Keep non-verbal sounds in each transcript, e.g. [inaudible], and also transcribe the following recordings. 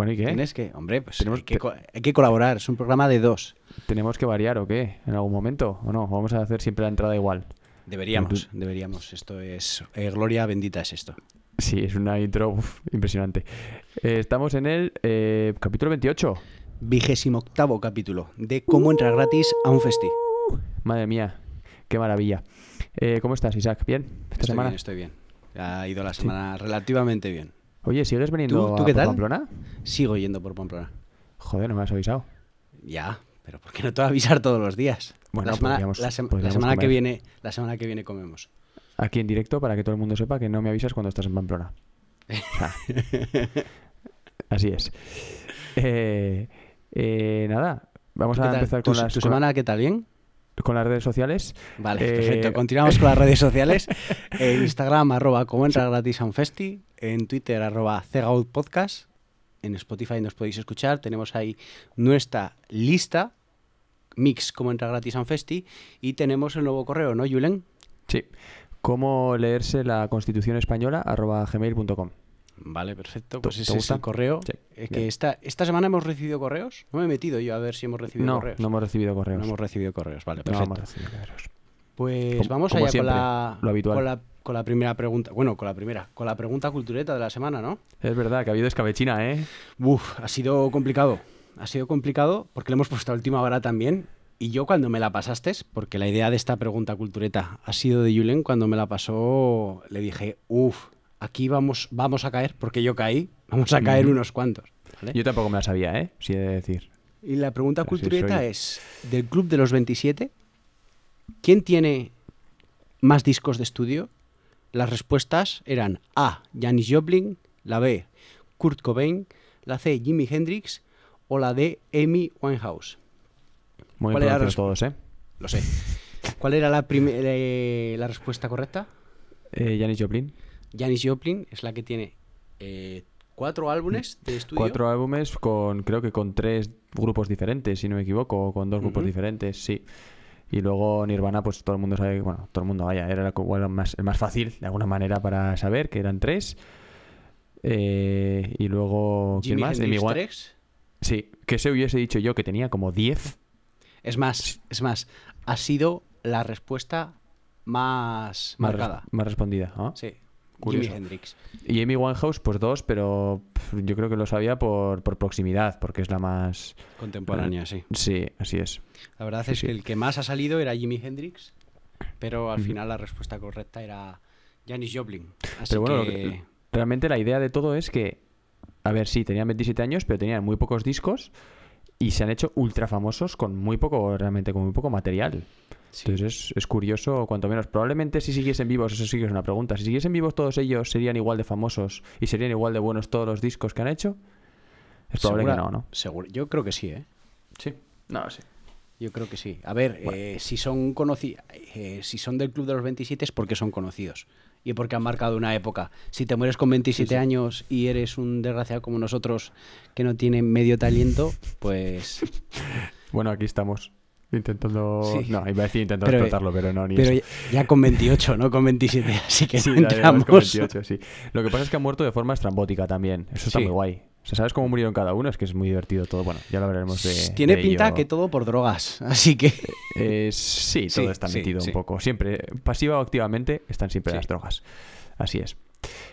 Bueno, ¿y qué? Tienes que, hombre, pues Tenemos hay, que, hay que colaborar. Es un programa de dos. ¿Tenemos que variar o qué? ¿En algún momento? ¿O no? ¿Vamos a hacer siempre la entrada igual? Deberíamos, deberíamos. Esto es. eh, gloria bendita es esto. Sí, es una intro uf, impresionante. Eh, estamos en el eh, capítulo 28. Vigésimo octavo capítulo de cómo entrar gratis a un festi. Madre mía, qué maravilla. Eh, ¿Cómo estás, Isaac? ¿Bien? ¿Esta Estoy semana? bien, estoy bien. Ha ido la semana relativamente bien. Oye, ¿sigues veniendo ¿Tú- tú a qué por tal? Pamplona? Sigo yendo por Pamplona. Joder, no me has avisado. Ya, pero ¿por qué no te voy a avisar todos los días? Bueno, la semana, podríamos- la la que viene, la semana que viene comemos. Aquí en directo para que todo el mundo sepa que no me avisas cuando estás en Pamplona. [laughs] Así es. Eh, eh, nada, vamos ¿Qué a empezar ¿Tu, con las, tu semana qué tal? ¿Bien? con las redes sociales. Vale, Eh, perfecto. Continuamos con las redes sociales. [laughs] Instagram, arroba como entrar gratis a un festi. En Twitter, arroba Podcast. En Spotify nos podéis escuchar. Tenemos ahí nuestra lista. Mix, como entrar gratis a un festi. Y tenemos el nuevo correo, ¿no, Julen? Sí. ¿Cómo leerse la Constitución Española? arroba gmail.com. Vale, perfecto. ¿Te- Pues ese es gusta? el correo. Sí, Es que esta, esta semana hemos recibido correos. No me he metido yo a ver si hemos recibido No, correos. no hemos recibido correos. No hemos recibido correos, vale, No perfecto. hemos recibido correos. Pues Como- vamos como allá siempre, con la, lo habitual. con la con la primera pregunta. Bueno, con la primera, con la pregunta cultureta de la semana, ¿no? Es verdad que ha habido escabechina, ¿eh? Uf, ha sido complicado. Ha sido complicado porque le hemos puesto a última hora también. Y yo cuando me la pasaste, porque la idea de esta pregunta cultureta ha sido de Julen, cuando me la pasó le dije, uf, aquí vamos, vamos a caer, porque yo caí, vamos a caer unos cuantos. ¿vale? Yo tampoco me la sabía, ¿eh? Sí he de decir. Y la pregunta cultureta es, del Club de los 27, ¿quién tiene más discos de estudio? Las respuestas eran A, Janis Joplin, la B, Kurt Cobain, la C, Jimi Hendrix o la D, Amy Winehouse. Muy ¿Cuál era la todos, ¿eh? Lo sé. ¿Cuál era la, eh, la respuesta correcta? eh Janis Joplin. Janis Joplin es la que tiene eh, cuatro álbumes de estudio. Cuatro álbumes con, creo que con tres grupos diferentes, si no me equivoco, o con dos grupos diferentes, sí. Y luego Nirvana, pues todo el mundo sabe, bueno, todo el mundo, vaya, era igual el más, el más fácil de alguna manera para saber, que eran tres. Eh, y luego, ¿quién Jimi más? Hendrix Wi- tres. Sí, que se hubiese dicho yo que tenía como 10. Es más, es más, ha sido la respuesta más Más, res- marcada. más respondida. ¿no? Sí, Curioso. Jimi Hendrix. Y Amy Winehouse, pues dos, pero yo creo que lo sabía por, por proximidad, porque es la más... Contemporánea, sí. Sí, así es. La verdad Sí, es sí. que el que más ha salido era Jimi Hendrix, pero al final la respuesta correcta era Janis Joplin. Así Pero bueno, que- realmente la idea de todo es que, a ver, sí, tenían 27 años, pero tenían muy pocos discos y se han hecho ultra famosos con muy poco, realmente con muy poco material. Sí. Entonces es, es curioso, cuanto menos. Probablemente si siguiesen vivos, eso sí que es una pregunta, si siguiesen vivos todos ellos, ¿serían igual de famosos y serían igual de buenos todos los discos que han hecho? Es probable Segura- que no, ¿no? seguro- Yo creo que sí, ¿eh? Sí, no, sí. Yo creo que sí. A ver, Bueno. eh, si son eh, si son del club de los 27 es porque son conocidos y porque han marcado una época. Si te mueres con 27 años y eres un desgraciado como nosotros que no tiene medio talento, pues [laughs] Bueno, aquí estamos. Intentando. Sí. No, iba a decir intentando Pero- explotarlo, pero no, ni pero eso. ya, con 28, no con 27, [laughs] así que Sí, no entramos. con 28, sí. Lo que pasa es que han muerto de forma estrambótica también. Eso está Sí. muy guay. O sea, ¿sabes cómo murieron cada uno? Es que es muy divertido todo. Bueno, ya lo hablaremos de. Tiene de pinta ello. que todo por drogas, así que Eh, sí, todo Sí, está sí, metido sí. un poco. Siempre, pasiva o activamente, están siempre Sí. las drogas. Así es.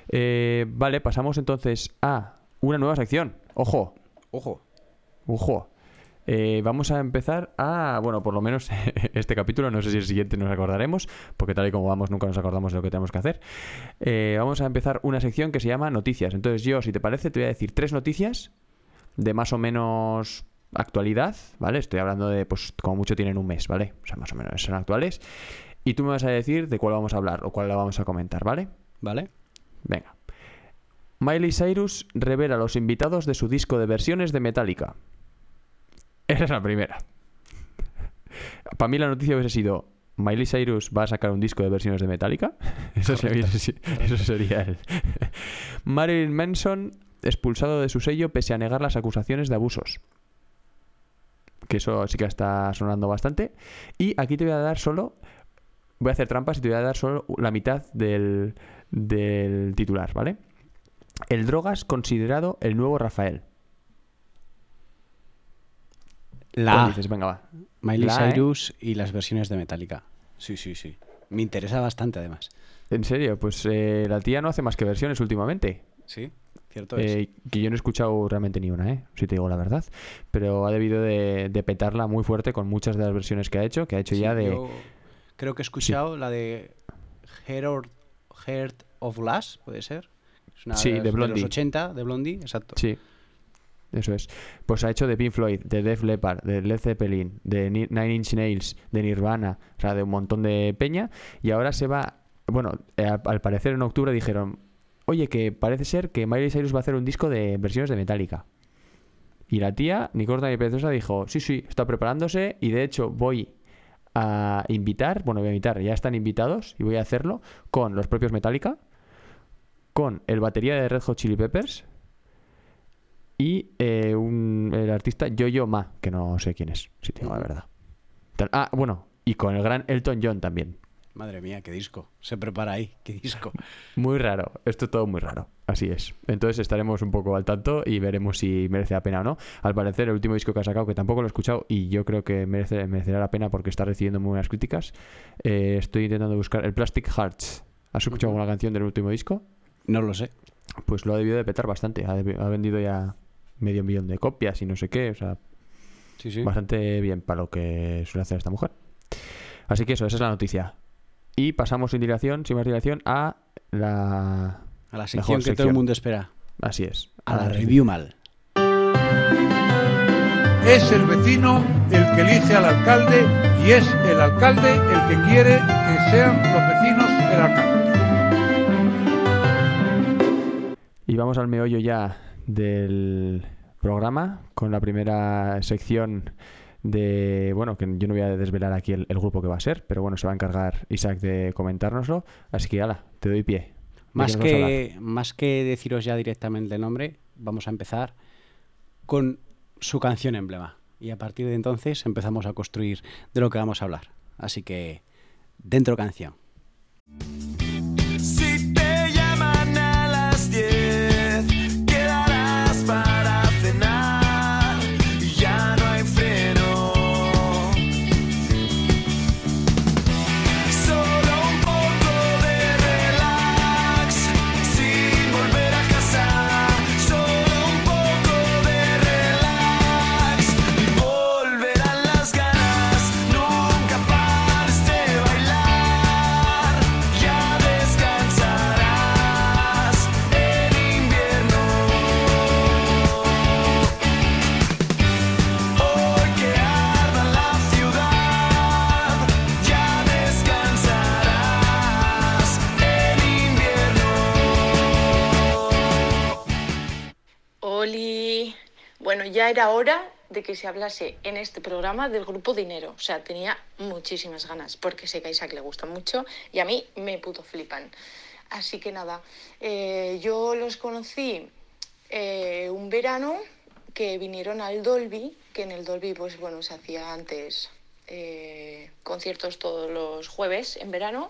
Eh, vale, pasamos entonces a una nueva sección. Ojo, ojo, ojo. Eh, vamos a empezar a, bueno, por lo menos [laughs] este capítulo, no sé si el siguiente nos acordaremos, porque tal y como vamos nunca nos acordamos de lo que tenemos que hacer. Eh, vamos a empezar una sección que se llama noticias. Entonces yo, si te parece, te voy a decir tres noticias de más o menos actualidad, ¿vale? Estoy hablando de, pues, como mucho tienen un mes, ¿vale? O sea, más o menos son actuales. Y tú me vas a decir de cuál vamos a hablar o cuál la vamos a comentar, ¿vale? ¿vale? Venga. Miley Cyrus revela los invitados de su disco de versiones de Metallica. Esa es la primera. Para mí la noticia hubiese sido Miley Cyrus va a sacar un disco de versiones de Metallica. [laughs] Eso, sería, eso sería el... [laughs] Marilyn Manson expulsado de su sello pese a negar las acusaciones de abusos. Que eso sí que está sonando bastante. Y aquí te voy a dar solo... Voy a hacer trampas y te voy a dar solo la mitad del, del titular, ¿vale? El Drogas considerado el nuevo Rafael. La va. Miley La ¿eh? Cyrus y las versiones de Metallica. Sí, sí, sí. Me interesa bastante, además. En serio, pues eh, la tía no hace más que versiones últimamente. Sí, cierto es. Eh, que yo no he escuchado realmente ni una, ¿eh? si te digo la verdad. Pero ha debido de, de petarla muy fuerte con muchas de las versiones que ha hecho, que ha hecho Sí, ya de... yo creo que he escuchado la de Heart, Heart of Glass, puede ser. Es una Sí, de los Blondie. 80, de Blondie, exacto. Sí, eso es. Pues ha hecho de Pink Floyd, de Def Leppard, de Led Zeppelin, de Ni- Nine Inch Nails, de Nirvana, o sea, de un montón de peña. Y ahora se va... Bueno, eh, al, al parecer en octubre dijeron, oye, que parece ser que Miley Cyrus va a hacer un disco de versiones de Metallica. Y la tía, ni corta ni perezosa, dijo, sí, sí, está preparándose y de hecho voy a invitar, bueno, voy a invitar, ya están invitados y voy a hacerlo con los propios Metallica, con el batería de Red Hot Chili Peppers y eh, un, el artista Yo-Yo Ma, que no sé quién es, si tengo la verdad. Tal- Ah, bueno, y con el gran Elton John también. Madre mía, qué disco. Se prepara ahí, qué disco. [laughs] Muy raro, esto todo muy raro, así es. Entonces estaremos un poco al tanto y veremos si merece la pena o no. Al parecer el último disco que ha sacado, que tampoco lo he escuchado y yo creo que merece, merecerá la pena porque está recibiendo muy buenas críticas, eh, estoy intentando buscar el Plastic Hearts. ¿Has escuchado alguna canción del último disco? No lo sé. Pues lo ha debido de petar bastante, ha vendido ya medio millón de copias y no sé qué, o sea, Sí, sí. bastante bien para lo que suele hacer esta mujer. Así que eso, esa es la noticia. Y pasamos sin dilación, sin más dilación, a la... A la sección que todo el mundo espera. Así es. A la review mal. Es el vecino el que elige al alcalde y es el alcalde el que quiere que sean los vecinos el alcalde. Y vamos al meollo ya del programa con la primera sección de, bueno, que yo no voy a desvelar aquí el, el grupo que va a ser, pero bueno, se va a encargar Isaac de comentárnoslo. Así que, ala, te doy pie. ¿De Más que, más que deciros ya directamente el nombre, vamos a empezar con su canción emblema. Y a partir de entonces empezamos a construir de lo que vamos a hablar. Así que, dentro canción. Era hora de que se hablase en este programa del grupo Dinero. O sea, tenía muchísimas ganas, porque sé que a Isaac le gusta mucho y a mí me puto flipan. Así que nada, eh, yo los conocí eh, un verano que vinieron al Dolby, que en el Dolby, pues bueno, se hacía antes eh, conciertos todos los jueves en verano.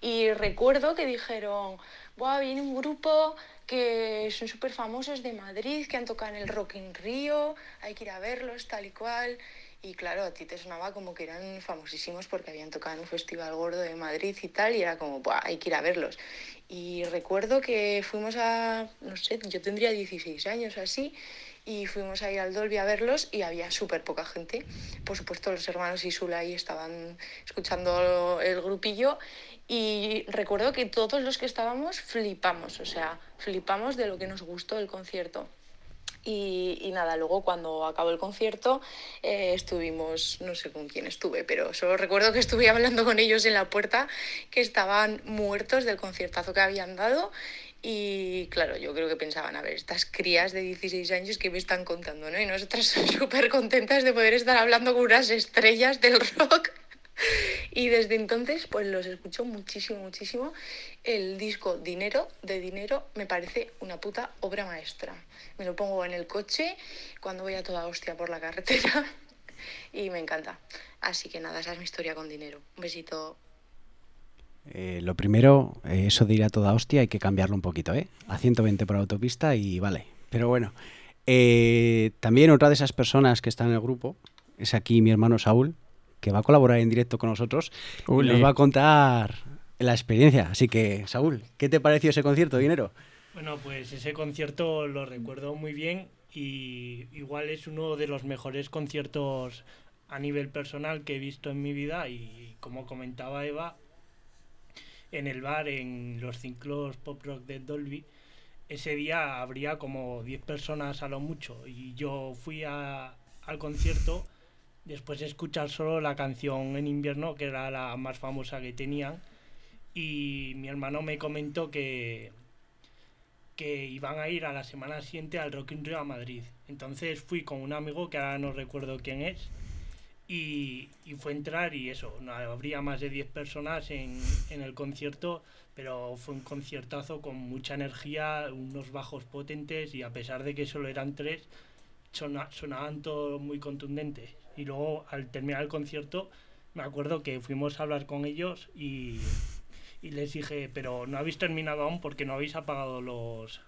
Y recuerdo que dijeron, Buah, viene un grupo que son súper famosos de Madrid, que han tocado en el Rock in Rio, hay que ir a verlos, tal y cual. Y claro, a ti te sonaba como que eran famosísimos porque habían tocado en un festival gordo de Madrid y tal, y era como, Buah, hay que ir a verlos. Y recuerdo que fuimos a, no sé, yo tendría 16 años así, y fuimos a ir al Dolby a verlos y había súper poca gente. Por supuesto, los hermanos Isula ahí estaban escuchando el grupillo y recuerdo que todos los que estábamos flipamos, o sea, flipamos de lo que nos gustó el concierto. Y, y nada, luego cuando acabó el concierto eh, estuvimos, no sé con quién estuve, pero solo recuerdo que estuve hablando con ellos en la puerta, que estaban muertos del conciertazo que habían dado Y claro, yo creo que pensaban, a ver, estas crías de 16 años que me están contando, ¿no? Y nosotras [laughs] súper contentas de poder estar hablando con unas estrellas del rock. [laughs] Y desde entonces, pues los escucho muchísimo, muchísimo. El disco Dinero de Dinero me parece una puta obra maestra. Me lo pongo en el coche cuando voy a toda hostia por la carretera [laughs] y me encanta. Así que nada, esa es mi historia con Dinero. Un besito. Eh, lo primero, eh, eso de ir a toda hostia hay que cambiarlo un poquito, ¿eh? A 120 por autopista y vale. Pero bueno, eh, también otra de esas personas que está en el grupo es aquí mi hermano Saúl, que va a colaborar en directo con nosotros y Uli. nos va a contar la experiencia. Así que, Saúl, ¿qué te pareció ese concierto, Dinero? Bueno, pues ese concierto lo recuerdo muy bien y igual es uno de los mejores conciertos a nivel personal que he visto en mi vida y como comentaba Eva, en el bar, en los ciclos pop rock de Dolby, ese día habría como 10 personas a lo mucho y yo fui a- al concierto después de escuchar solo la canción en invierno, que era la más famosa que tenían, y mi hermano me comentó que, que iban a ir a la semana siguiente al Rock in Rio a Madrid. Entonces fui con un amigo que ahora no recuerdo quién es y, y fue a entrar y eso, no habría más de 10 personas en, en el concierto, pero fue un conciertazo con mucha energía, unos bajos potentes y a pesar de que solo eran tres, sona- sonaban todos muy contundentes. Y luego al terminar el concierto me acuerdo que fuimos a hablar con ellos y, y les dije, pero no habéis terminado aún porque no habéis apagado los,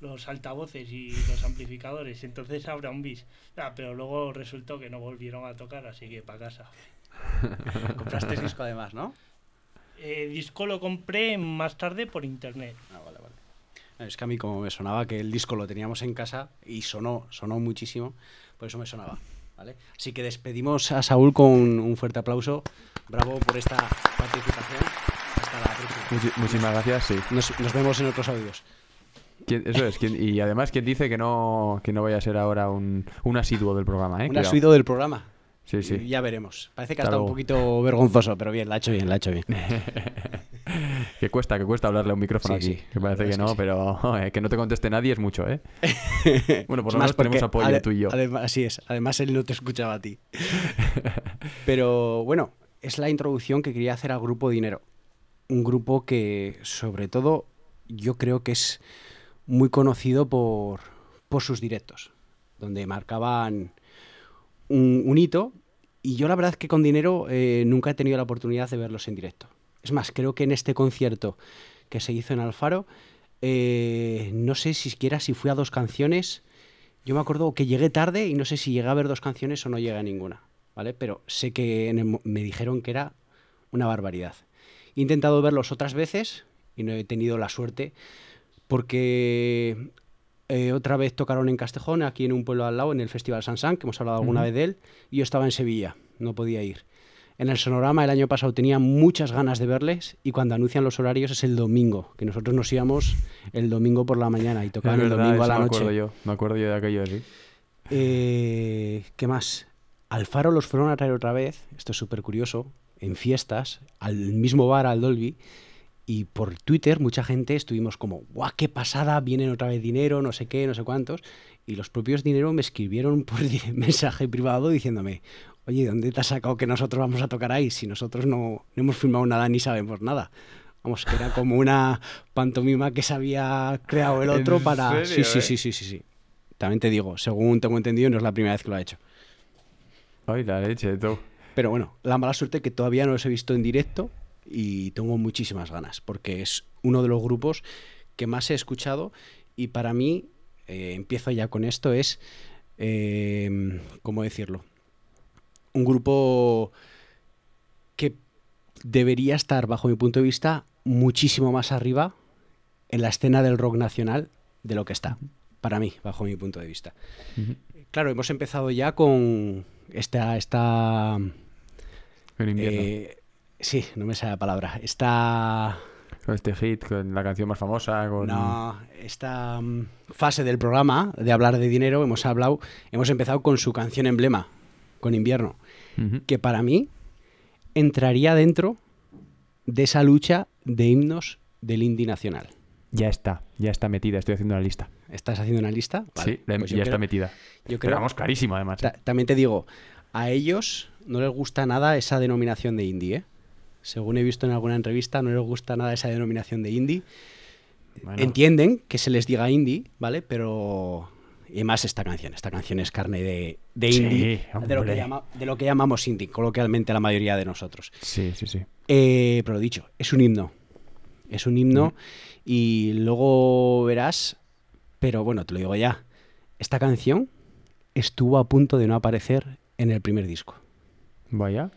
los altavoces y los amplificadores, entonces habrá un bis. Ah, pero luego resultó que no volvieron a tocar, así que para casa. [laughs] Compraste disco además, ¿no? Eh, disco lo compré más tarde por internet. Ah, vale, vale. Es que a mí como me sonaba que el disco lo teníamos en casa y sonó, sonó muchísimo, por eso me sonaba. ¿Vale? Así que despedimos a Saúl con un fuerte aplauso. Bravo por esta participación. Hasta la próxima. Muchísimas gracias, sí. Nos, nos vemos en otros audios. ¿Quién- eso es. ¿quién- y además, ¿quién dice que no, que no vaya a ser ahora un, un asiduo del programa? ¿eh? Un asiduo del programa. Sí, sí. Ya veremos. Parece que ha estado un poquito vergonzoso, pero bien, la ha hecho bien, la ha hecho bien. [laughs] [laughs] que cuesta, que cuesta hablarle a un micrófono Sí, aquí. sí, que parece que es no, sí. pero joder, [laughs] que no te conteste nadie es mucho, ¿eh? [laughs] bueno, por Es lo menos tenemos apoyo tú y yo. Además, así es. Además, él no te escuchaba a ti. Pero bueno, es la introducción que quería hacer al grupo Dinero. Un grupo que, sobre todo, yo creo que es muy conocido por, por sus directos, donde marcaban un, un hito. Y yo la verdad que con Dinero eh, nunca he tenido la oportunidad de verlos en directo. Es más, creo que en este concierto que se hizo en Alfaro, eh, no sé si siquiera si fui a dos canciones. Yo me acuerdo que llegué tarde y no sé si llegué a ver dos canciones o no llegué a ninguna, ¿vale? Pero sé que en el mo- me dijeron que era una barbaridad. He intentado verlos otras veces y no he tenido la suerte porque eh, otra vez tocaron en Castejón, aquí en un pueblo al lado, en el Festival Sansan, que hemos hablado alguna vez de él, y yo estaba en Sevilla, no podía ir. En el Sonorama el año pasado tenía muchas ganas de verles y cuando anuncian los horarios es el domingo, que nosotros nos íbamos el domingo por la mañana y tocaban el domingo a la me noche. acuerdo yo. Me acuerdo yo de aquello, sí. Eh, ¿Qué más? Al Faro los fueron a traer otra vez, esto es súper curioso, en fiestas, al mismo bar, al Dolby, y por Twitter mucha gente estuvimos como, ¡guau, qué pasada! Vienen otra vez dinero, no sé qué, no sé cuántos. Y los propios dinero me escribieron por [laughs] mensaje privado diciéndome, oye, ¿dónde te has sacado que nosotros vamos a tocar ahí? Si nosotros no, no hemos firmado nada ni sabemos nada. Vamos, que era como una pantomima que se había creado el ¿En otro para... serio, sí, sí, eh? sí, sí, sí, sí. También te digo, según tengo entendido, no es la primera vez que lo ha hecho. Ay, la leche, tú. Pero bueno, la mala suerte que todavía no los he visto en directo y tengo muchísimas ganas, porque es uno de los grupos que más he escuchado y para mí, eh, empiezo ya con esto, es, eh, ¿cómo decirlo? Un grupo que debería estar, bajo mi punto de vista, muchísimo más arriba en la escena del rock nacional de lo que está, para mí, bajo mi punto de vista. Claro, hemos empezado ya con esta, esta invierno. eh, sí, no me sale la palabra. Esta, Con este hit, con la canción más famosa, con... no, esta mm, fase del programa de hablar de dinero hemos hablado, hemos empezado con su canción emblema, con invierno, que para mí entraría dentro de esa lucha de himnos del indie nacional. Ya está, ya está metida, estoy haciendo la lista. ¿Estás haciendo una lista? Vale, sí, pues ya está metida. Yo creo, vamos, además. ¿eh? Ta- También te digo, a ellos no les gusta nada esa denominación de indie, ¿eh? Según he visto en alguna entrevista, no les gusta nada esa denominación de indie. Bueno, Entienden que se les diga indie, ¿vale? Pero... Y más esta canción. Esta canción es carne de, de Sí, indie. de, lo que llama- de lo que llamamos indie, coloquialmente la mayoría de nosotros. Sí, sí, sí. Eh, pero lo dicho, es un himno. Es un himno y luego verás, pero bueno, te lo digo ya, esta canción estuvo a punto de no aparecer en el primer disco. Vaya.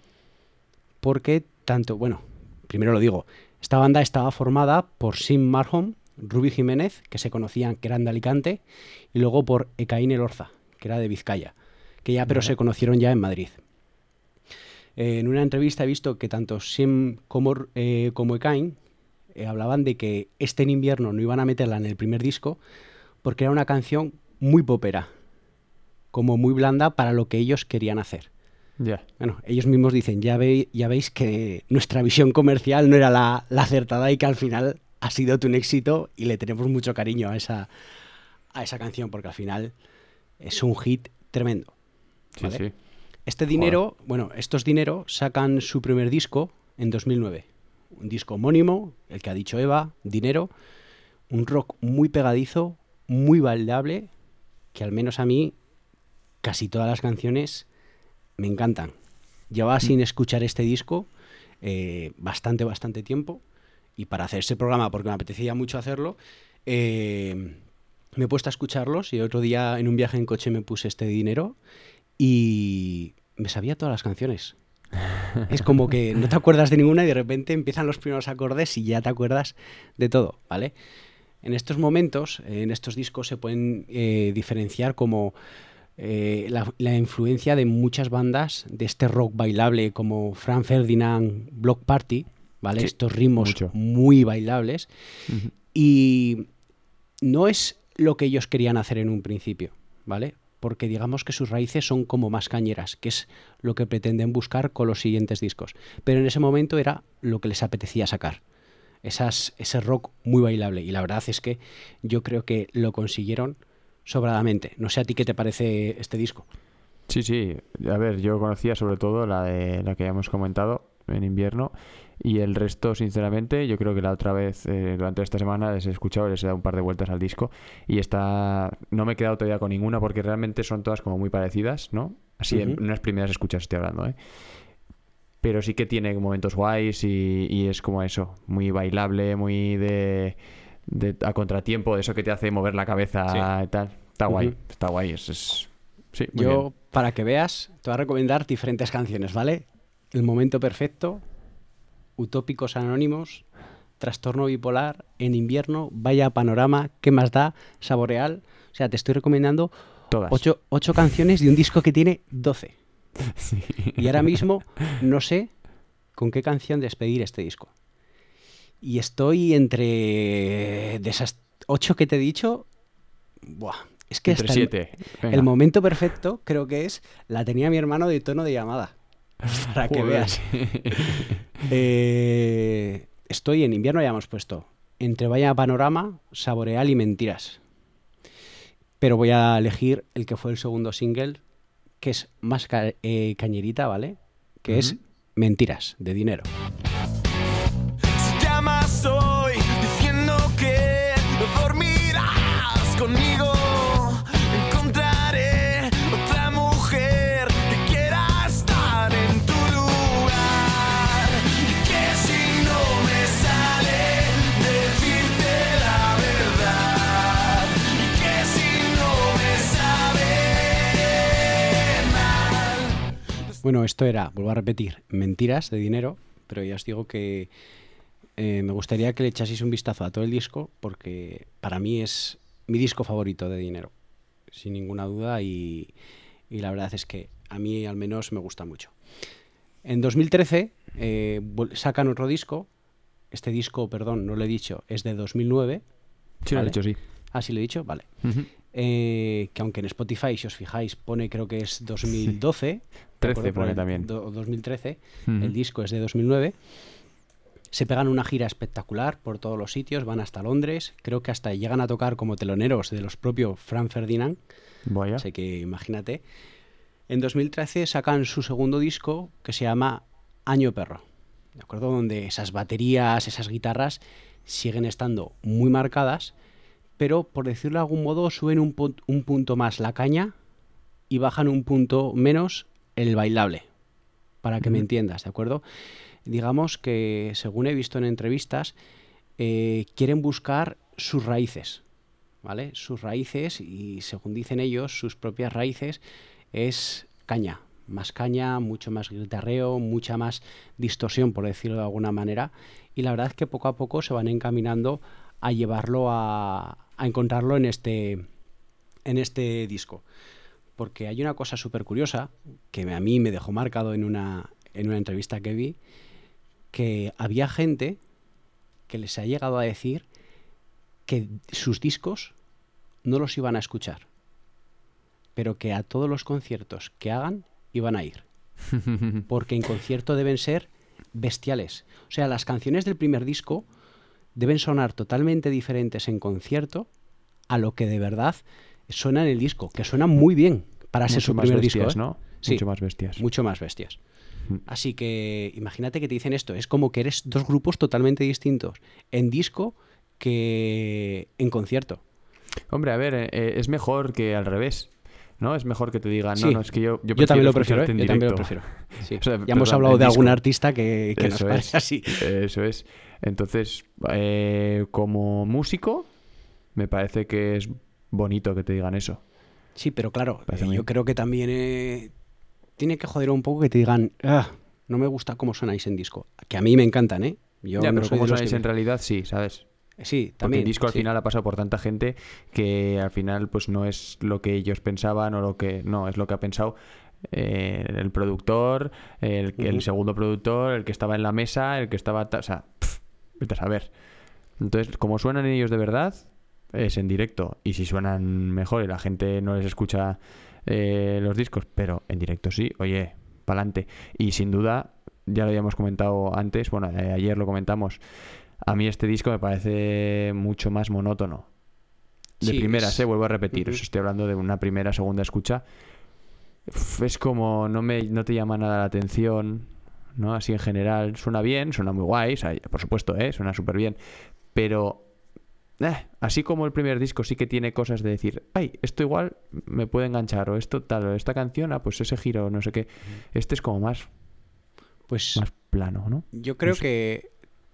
Porque tanto, bueno, primero lo digo, esta banda estaba formada por Sim Marham, Ruby Jiménez, que se conocían que eran de Alicante, y luego por Ecaín Elorza, que era de Vizcaya, que ya pero se conocieron ya en Madrid. Eh, en una entrevista he visto que tanto Sim como, eh, como Ecaín eh, hablaban de que este en invierno no iban a meterla en el primer disco porque era una canción muy popera, como muy blanda para lo que ellos querían hacer. Ya. Bueno, ellos mismos dicen, ya, ve- ya veis que nuestra visión comercial no era la, la acertada y que al final ha sido un éxito y le tenemos mucho cariño a esa, a esa canción porque al final es un hit tremendo. Sí, ¿vale? sí. Este dinero, bueno, estos dinero sacan su primer disco en 2009. Un disco homónimo, el que ha dicho Eva, Dinero, un rock muy pegadizo, muy bailable, que al menos a mí casi todas las canciones me encantan. Llevaba sin escuchar este disco eh, bastante, bastante tiempo y para hacer ese programa, porque me apetecía mucho hacerlo, eh, me he puesto a escucharlos y otro día en un viaje en coche me puse este dinero y me sabía todas las canciones. [laughs] Es como que no te acuerdas de ninguna y de repente empiezan los primeros acordes y ya te acuerdas de todo, ¿vale? En estos momentos, en estos discos se pueden eh, diferenciar como eh, la, la influencia de muchas bandas de este rock bailable como Frank Ferdinand, Block Party, ¿vale? Sí, Estos ritmos mucho. muy bailables. Y no es lo que ellos querían hacer en un principio, ¿vale? Porque digamos que sus raíces son como más cañeras, que es lo que pretenden buscar con los siguientes discos. Pero en ese momento era lo que les apetecía sacar. Esas, ese rock muy bailable. Y la verdad es que yo creo que lo consiguieron sobradamente. No sé a ti qué te parece este disco. Sí, sí. A ver, yo conocía sobre todo la de la que hemos comentado en invierno y el resto, sinceramente, yo creo que la otra vez eh, durante esta semana les he escuchado, les he dado un par de vueltas al disco y está no me he quedado todavía con ninguna porque realmente son todas como muy parecidas, ¿no? Así en unas primeras escuchas estoy hablando, ¿eh? Pero sí que tiene momentos guays y, y es como eso, muy bailable, muy de, de- a contratiempo, de eso que te hace mover la cabeza y tal. Está guay, está guay, es, es- sí, muy Yo, bien. para que veas, te voy a recomendar diferentes canciones, ¿vale? El momento perfecto, Utópicos Anónimos, Trastorno Bipolar, En Invierno, Vaya Panorama, ¿Qué más da? Saboreal. O sea, te estoy recomendando Todas. ocho, ocho canciones de un disco que tiene 12. [laughs] Sí. Y ahora mismo no sé con qué canción despedir este disco. Y estoy entre de esas ocho que te he dicho. Buah, es que Entre hasta el- el momento perfecto creo que es la tenía mi hermano de tono de llamada. [laughs] Para que Joder. veas. [laughs] Eh, estoy en invierno, ya hemos puesto. Entre Vaya Panorama, Saboreal y Mentiras. Pero voy a elegir el que fue el segundo single, que es más ca- eh, cañerita, ¿vale? Que es. Mentiras, de dinero. Si llamas hoy diciendo que dormirás conmigo, Bueno, esto era, vuelvo a repetir, Mentiras, de dinero, pero ya os digo que eh, me gustaría que le echaseis un vistazo a todo el disco, porque para mí es mi disco favorito de dinero, sin ninguna duda, y, y la verdad es que a mí al menos me gusta mucho. En 2013 eh, sacan otro disco, este disco, perdón, no lo he dicho, es de 2009. Sí, lo he ¿vale? dicho, sí. Ah, sí lo he dicho, vale. Eh, que aunque en Spotify, si os fijáis, pone creo que es 2012. ¿de 13 acuerdo? pone también. do- 2013. Ujú. El disco es de 2009. Se pegan una gira espectacular por todos los sitios, van hasta Londres, creo que hasta llegan a tocar como teloneros de los propios Fran Ferdinand, Vaya. así que imagínate. En 2013 sacan su segundo disco que se llama Año Perro, ¿de acuerdo? Donde esas baterías, esas guitarras siguen estando muy marcadas, pero por decirlo de algún modo suben un, pu- un punto más la caña y bajan un punto menos el bailable, para que me entiendas, ¿de acuerdo? Digamos que, según he visto en entrevistas, eh, quieren buscar sus raíces, ¿vale? Sus raíces y, según dicen ellos, sus propias raíces es caña, más caña, mucho más guitarreo, mucha más distorsión, por decirlo de alguna manera, y la verdad es que poco a poco se van encaminando a llevarlo a, a encontrarlo en este, en este disco. Porque hay una cosa súper curiosa que a mí me dejó marcado en una, en una entrevista que vi, que había gente que les ha llegado a decir que sus discos no los iban a escuchar, pero que a todos los conciertos que hagan iban a ir, [laughs] porque en concierto deben ser bestiales. O sea, las canciones del primer disco deben sonar totalmente diferentes en concierto a lo que de verdad suena en el disco, que suena muy bien para ser su primer bestias, disco. ¿eh? ¿no? Sí. Mucho más bestias. Mucho más bestias. Mm. Así que imagínate que te dicen esto, es como que eres dos grupos totalmente distintos en disco que en concierto. Hombre, a ver, eh, eh, es mejor que al revés. ¿No? Es mejor que te digan, no, Sí. no, es que yo, yo, Yo, también lo prefiero, ¿eh? yo también lo prefiero. [laughs] Sí. O sea, ya hemos hablado de algún artista que, que nos Eso parece es. [laughs] así. Eso es. Entonces, eh, como músico, me parece que es bonito que te digan eso. Sí, pero claro, eh, yo creo que también eh, tiene que joder un poco que te digan, "Ah, no me gusta cómo sonáis en disco. Que a mí me encantan, ¿eh? Yo ya, no pero los sonáis que en realidad, sí, ¿sabes? Sí, Porque también. el disco al sí. final ha pasado por tanta gente que al final pues no es lo que ellos pensaban o lo que... No, es lo que ha pensado eh, el productor, el, el segundo productor, el que estaba en la mesa, el que estaba... ta- O sea, vete a saber. Entonces, como suenan ellos de verdad, es en directo. Y si suenan mejor y la gente no les escucha eh, los discos, pero en directo sí, oye, pa'lante. Y sin duda, ya lo habíamos comentado antes, bueno, eh, ayer lo comentamos, a mí este disco me parece mucho más monótono. De Sí, primeras, es- eh, vuelvo a repetir, os estoy hablando de una primera, segunda escucha. Es como, no, me, no te llama nada la atención, ¿no? Así en general, suena bien, suena muy guay, o sea, por supuesto, ¿eh? Suena súper bien, pero eh, así como el primer disco sí que tiene cosas de decir, ay, esto igual me puede enganchar, o esto tal, o esta canción, ah, pues ese giro, no sé qué. Este es como más, Pues más plano, ¿no? yo creo no sé. que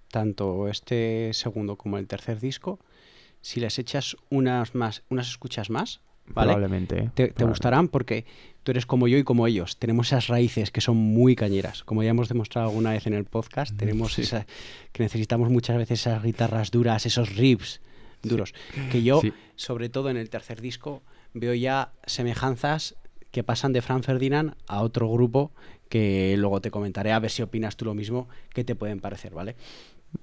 tanto este segundo como el tercer disco, si les echas unas más, unas escuchas más, ¿vale? Probablemente. Te, gustarán porque tú eres como yo y como ellos. Tenemos esas raíces que son muy cañeras. Como ya hemos demostrado alguna vez en el podcast, [laughs] tenemos sí. esa, que necesitamos muchas veces esas guitarras duras, esos riffs duros. Que yo, Sí. sobre todo en el tercer disco, veo ya semejanzas que pasan de Fran Ferdinand a otro grupo que luego te comentaré a ver si opinas tú lo mismo, que te pueden parecer, ¿vale?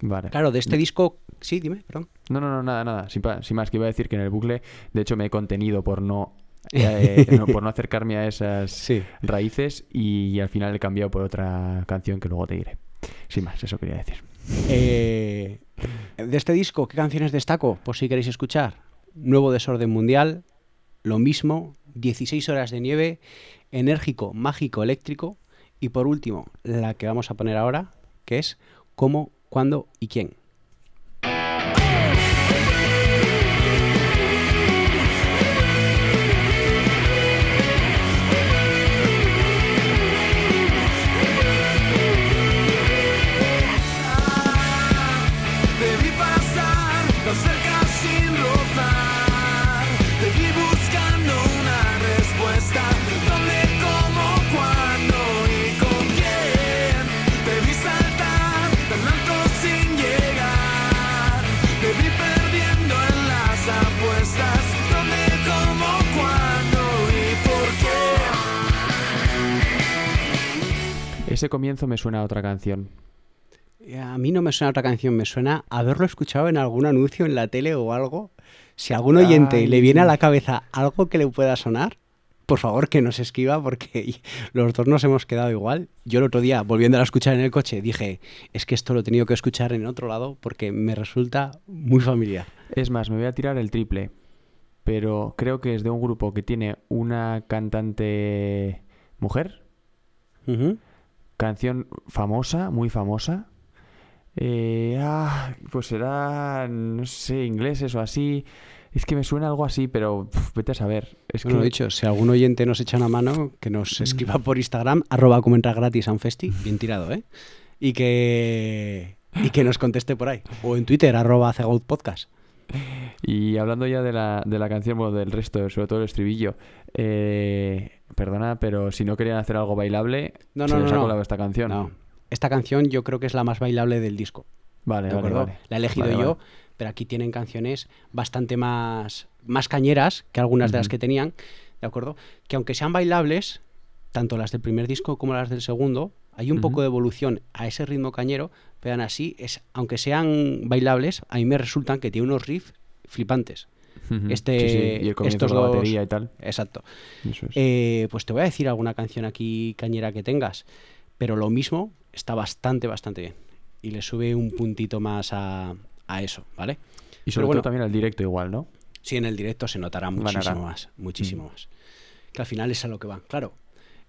Vale. Claro, de este disco... Sí, dime, perdón. No, no, no, nada, nada. Sin, más, que iba a decir que en el bucle, de hecho, me he contenido por no, [laughs] eh, no- por no acercarme a esas Sí. raíces y, al final he cambiado por otra canción que luego te diré. Sin más, eso quería decir. Eh, de este disco, ¿qué canciones destaco? Por si queréis escuchar. Nuevo Desorden Mundial, lo mismo, 16 horas de nieve, enérgico, mágico, eléctrico. Y por último, la que vamos a poner ahora, que es cómo, cuándo y quién. Comienzo me suena a otra canción. Eh, A mí no me suena otra canción, me suena haberlo escuchado en algún anuncio en la tele o algo. Si a algún oyente le viene a la cabeza algo que le pueda sonar, por favor, que nos escriba porque [laughs] los dos nos hemos quedado igual. Yo el otro día, volviendo a escuchar en el coche, dije, es que esto lo he tenido que escuchar en otro lado porque me resulta muy familiar. Es más, me voy a tirar el triple, pero creo que es de un grupo que tiene una cantante mujer. Canción famosa, muy famosa. Eh, ah, pues será, no sé, ingleses o así. Es que me suena algo así, pero vete a saber. Es Bueno, que lo dicho, si algún oyente nos echa una mano, que nos escriba por Instagram, arroba como entra gratis a un festi, bien tirado, ¿eh? Y que, y que nos conteste por ahí. O en Twitter, arroba Podcast. [laughs] Y hablando ya de la, de la canción, bueno, del resto, sobre todo el estribillo, eh, perdona, pero si no querían hacer algo bailable, No, se no, les no, ha colado esta canción. No. Esta canción yo creo que es la más bailable del disco. Vale, ¿de vale, acuerdo? vale. La he elegido Vale, yo, pero aquí tienen canciones bastante más, más cañeras que algunas de las que tenían, ¿de acuerdo? Que aunque sean bailables, tanto las del primer disco como las del segundo, hay un poco de evolución a ese ritmo cañero, pero aún así, es, aunque sean bailables, a mí me resultan que tiene unos riffs flipantes. Este- Sí, sí, Y el estos de la dos- batería y tal. Exacto. Eso es. Eh, pues te voy a decir alguna canción aquí cañera que tengas, pero lo mismo está bastante, bastante bien. Y le sube un puntito más a, a eso, ¿vale? y sobre bueno. todo también el directo igual, ¿no? Sí, en el directo se notará Ganará. muchísimo más, muchísimo Mm. más. Que al final es a lo que van. Claro,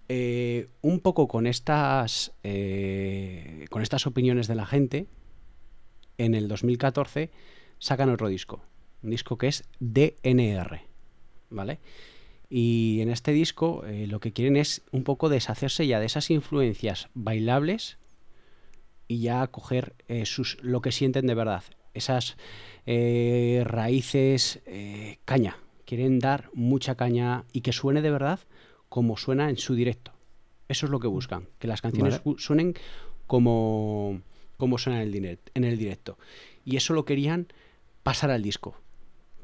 eh, un poco con estas, eh, con estas opiniones de la gente, en el 2014 sacan otro disco, un disco que es DNR, ¿vale? Y en este disco eh, lo que quieren es un poco deshacerse ya de esas influencias bailables y ya coger sus, lo que sienten de verdad, esas raíces caña. Quieren dar mucha caña y que suene de verdad como suena en su directo. Eso es lo que buscan, que las canciones Vale. suenen como, como suenan en el, direct- en el directo. Y eso lo querían pasar al disco.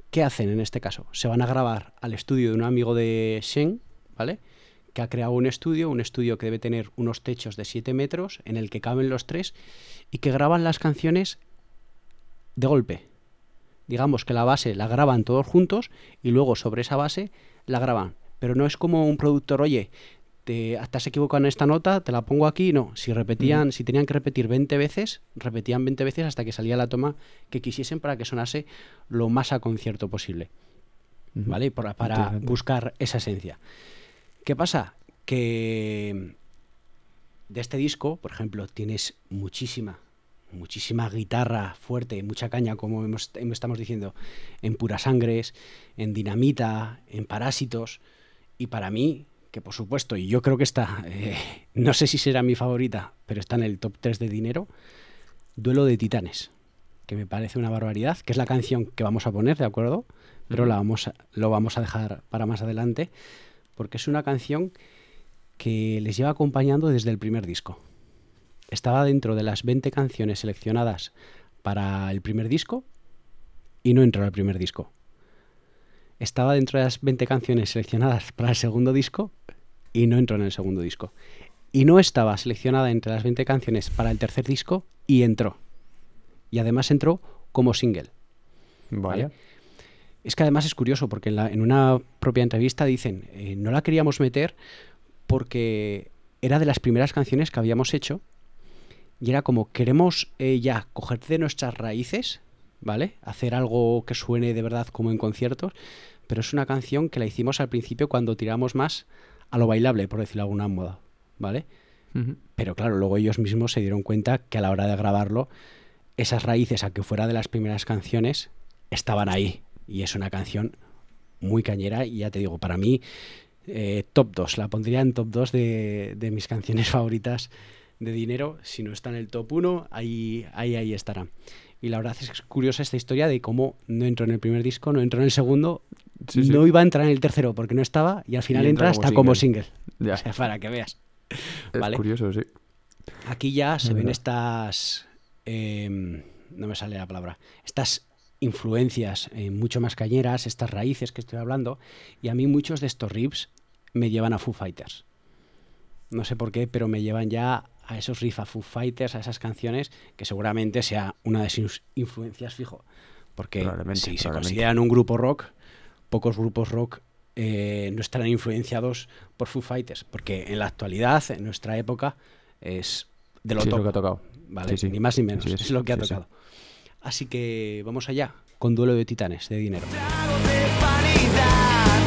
¿Qué hacen en este caso? Se van a grabar al estudio de un amigo de Shen, ¿vale? Que ha creado un estudio, un estudio que debe tener unos techos de 7 metros, en el que caben los tres, y que graban las canciones de golpe. Digamos que la base la graban todos juntos y luego sobre esa base la graban. Pero no es como un productor, oye, te, te has equivocado en esta nota, te la pongo aquí. No, si repetían, si tenían que repetir 20 veces, repetían 20 veces hasta que salía la toma que quisiesen para que sonase lo más a concierto posible. ¿Vale? Para, para buscar esa esencia. ¿Qué pasa? Que de este disco, por ejemplo, tienes muchísima, muchísima guitarra fuerte, mucha caña, como hemos- em- estamos diciendo, en Pura Sangres, en Dinamita, en Parásitos. Y para mí, que por supuesto, y yo creo que está, eh, [laughs] no sé si será mi favorita, pero está en el top 3 de dinero, Duelo de Titanes, que me parece una barbaridad, que es la canción que vamos a poner, ¿de acuerdo? Pero la vamos a- lo vamos a dejar para más adelante, porque es una canción que les lleva acompañando desde el primer disco. Estaba dentro de las 20 canciones seleccionadas para el primer disco y no entró al primer disco. Estaba dentro de las 20 canciones seleccionadas para el segundo disco y no entró en el segundo disco. Y no estaba seleccionada entre las 20 canciones para el tercer disco y entró. Y además entró como single. Vaya. ¿vale? Es que además es curioso porque en, la- en una propia entrevista dicen, eh, no la queríamos meter porque era de las primeras canciones que habíamos hecho y era como, queremos eh, ya coger de nuestras raíces, ¿vale? Hacer algo que suene de verdad como en conciertos, pero es una canción que la hicimos al principio cuando tiramos más a lo bailable, por decirlo de alguna moda, ¿vale? Pero claro, luego ellos mismos se dieron cuenta que a la hora de grabarlo, esas raíces, a que fuera de las primeras canciones, estaban ahí. Y es una canción muy cañera y ya te digo, para mí, eh, top 2. La pondría en top 2 de, de mis canciones [laughs] favoritas de dinero. Si no está en el top 1, ahí, ahí, ahí estará. Y la verdad es que es curiosa esta historia de cómo no entró en el primer disco, no entró en el segundo, Sí, sí. no iba a entrar en el tercero porque no estaba y al final Y entra entra como hasta como single. Ya. O sea, para que veas. Es ¿vale? curioso, sí. Aquí ya se ven estas. em, no me sale la palabra. Estas influencias eh, mucho más cañeras, estas raíces que estoy hablando. Y a mí muchos de estos riffs me llevan a Foo Fighters. No sé por qué, pero me llevan ya a esos riffs, a Foo Fighters, a esas canciones, que seguramente sea una de sus influencias fijo. Porque si se consideran un grupo rock, pocos grupos rock eh, no estarán influenciados por Foo Fighters, porque en la actualidad, en nuestra época, es de lo Sí, es top. lo que ha tocado. ¿vale? Sí, sí. Ni más ni menos, es, es, lo que ha tocado. Así que vamos allá, con Duelo de Titanes, de dinero. trago de vanidad,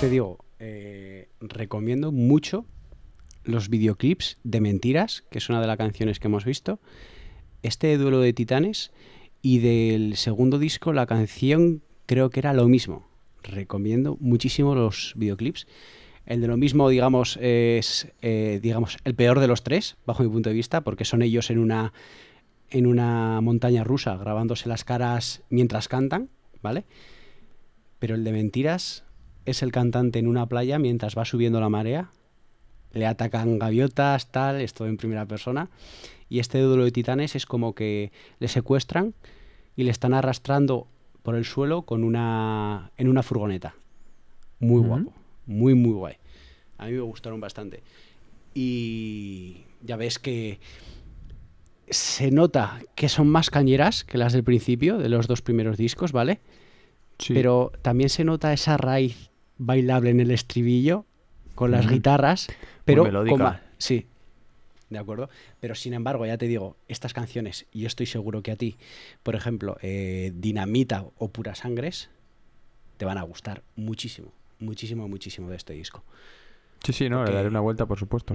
te digo, eh, recomiendo mucho los videoclips de Mentiras, que es una de las canciones que hemos visto, este Duelo de Titanes y del segundo disco la canción creo que era lo mismo. Recomiendo muchísimo los videoclips. El de lo mismo, digamos, es eh, digamos el peor de los tres, bajo mi punto de vista, porque son ellos en una en una montaña rusa grabándose las caras mientras cantan, ¿vale? Pero el de mentiras es el cantante en una playa mientras va subiendo la marea. Le atacan gaviotas, tal, es todo en primera persona. Y este duelo de titanes es como que le secuestran y le están arrastrando por el suelo con una en una furgoneta. Muy guapo, muy muy guay. A mí me gustaron bastante. Y ya ves que se nota que son más cañeras que las del principio, de los dos primeros discos, ¿vale? Sí. pero también se nota esa raíz bailable en el estribillo con las guitarras, pero melódica. con sí, de acuerdo. Pero sin embargo, ya te digo, estas canciones, y yo estoy seguro que a ti, por ejemplo, eh, Dinamita o Pura Sangres, te van a gustar muchísimo, muchísimo, muchísimo de este disco. Sí, sí, no, porque- le daré una vuelta, por supuesto.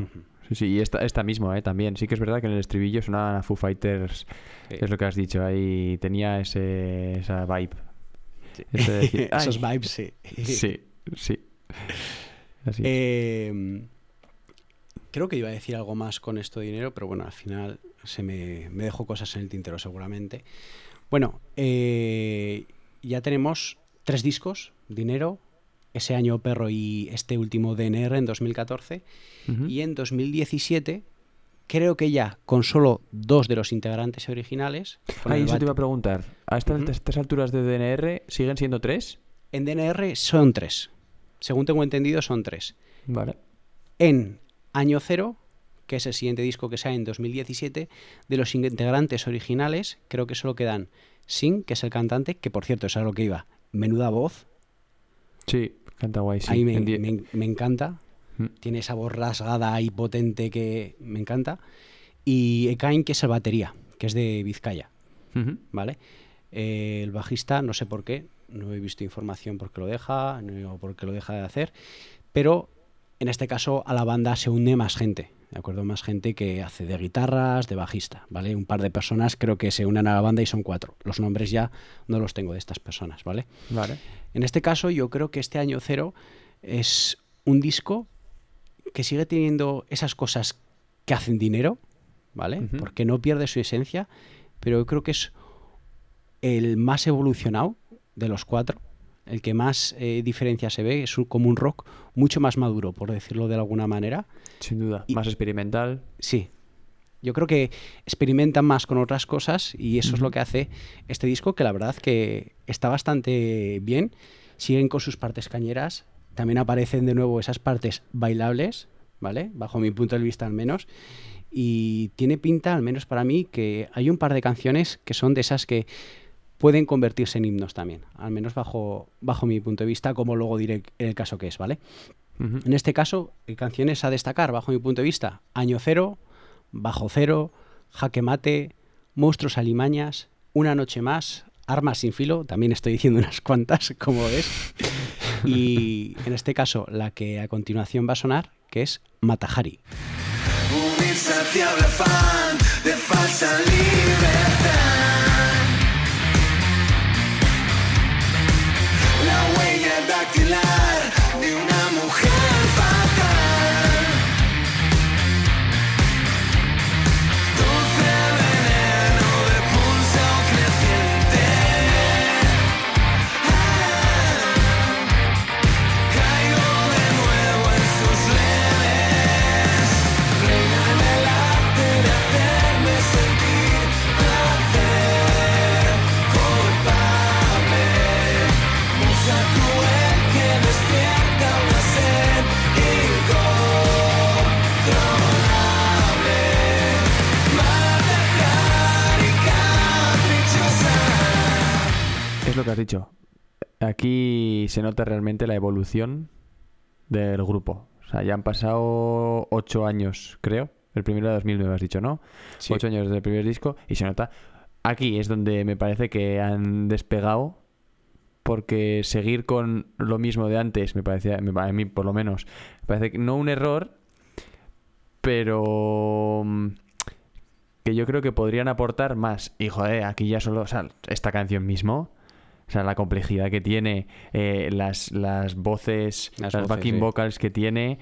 Sí, sí, y esta, esta misma, ¿eh? También. Sí que es verdad que en el estribillo sonaban a Foo Fighters, Sí. es lo que has dicho, ahí tenía ese, esa vibe. Ese de decir, [laughs] Esos vibes, sí. Sí, sí. Así es. Eh, creo que iba a decir algo más con esto de dinero, pero bueno, al final se me, me dejó cosas en el tintero seguramente. Bueno, eh, ya tenemos tres discos, Dinero, ese año Perro y este último DNR en 2014. Ujú. Y en 2017, creo que ya con solo dos de los integrantes originales. Ah, eso te iba a preguntar. ¿A estas alturas de DNR siguen siendo tres? En DNR son tres. Según tengo entendido, son tres. Vale. en Año Cero, que es el siguiente disco que sale en 2017, de los integrantes originales, creo que solo quedan Sin, que es el cantante, que por cierto es a lo que iba, menuda voz, Sí, canta guay, sí. ahí me, encanta, Mm. tiene esa voz rasgada y potente que me encanta, y Ekain, que es el batería, que es de Vizcaya. ¿vale? Eh, el bajista, no sé por qué, no he visto información porque lo deja, no por qué lo deja de hacer, pero en este caso a la banda se une más gente, ¿de acuerdo? Más gente que hace de guitarras, de bajista, ¿vale? Un par de personas creo que se unen a la banda y son cuatro. Los nombres ya no los tengo de estas personas, ¿vale? Vale. En este caso yo creo que este año cero es un disco que sigue teniendo esas cosas que hacen dinero, ¿vale? Porque no pierde su esencia, pero yo creo que es el más evolucionado de los cuatro, el que más eh, diferencia se ve, es un- como un rock mucho más maduro, por decirlo de alguna manera. Sin duda. Y- Más experimental. Sí. Yo creo que experimentan más con otras cosas y eso es lo que hace este disco, que la verdad que está bastante bien. Siguen con sus partes cañeras. También aparecen de nuevo esas partes bailables, ¿vale? Bajo mi punto de vista al menos. Y tiene pinta, al menos para mí, que hay un par de canciones que son de esas que pueden convertirse en himnos también, al menos bajo, bajo mi punto de vista, como luego diré el caso que es, ¿vale? En este caso, eh, canciones a destacar, bajo mi punto de vista, Año Cero, Bajo Cero, Jaque Mate, Monstruos Alimañas, Una Noche Más, Armas sin Filo, también estoy diciendo [laughs] unas cuantas, como ves. [laughs] Y en este caso, la que a continuación va a sonar, que es Matahari. Un insaciable afán de falsa libertad. like que has dicho. Aquí se nota realmente la evolución del grupo. O sea, ya han pasado ocho años, creo. El primero de 2009 has dicho, ¿no? Sí. Ocho años desde el primer disco y se nota. Aquí es donde me parece que han despegado porque seguir con lo mismo de antes me parecía, a mí por lo menos, me parece que no un error, pero mm, que yo creo que podrían aportar más. Y joder, aquí ya solo, o sea, esta canción mismo, o sea, la complejidad que tiene, eh, las, las voces, Las las, voces, backing sí. vocals que tiene,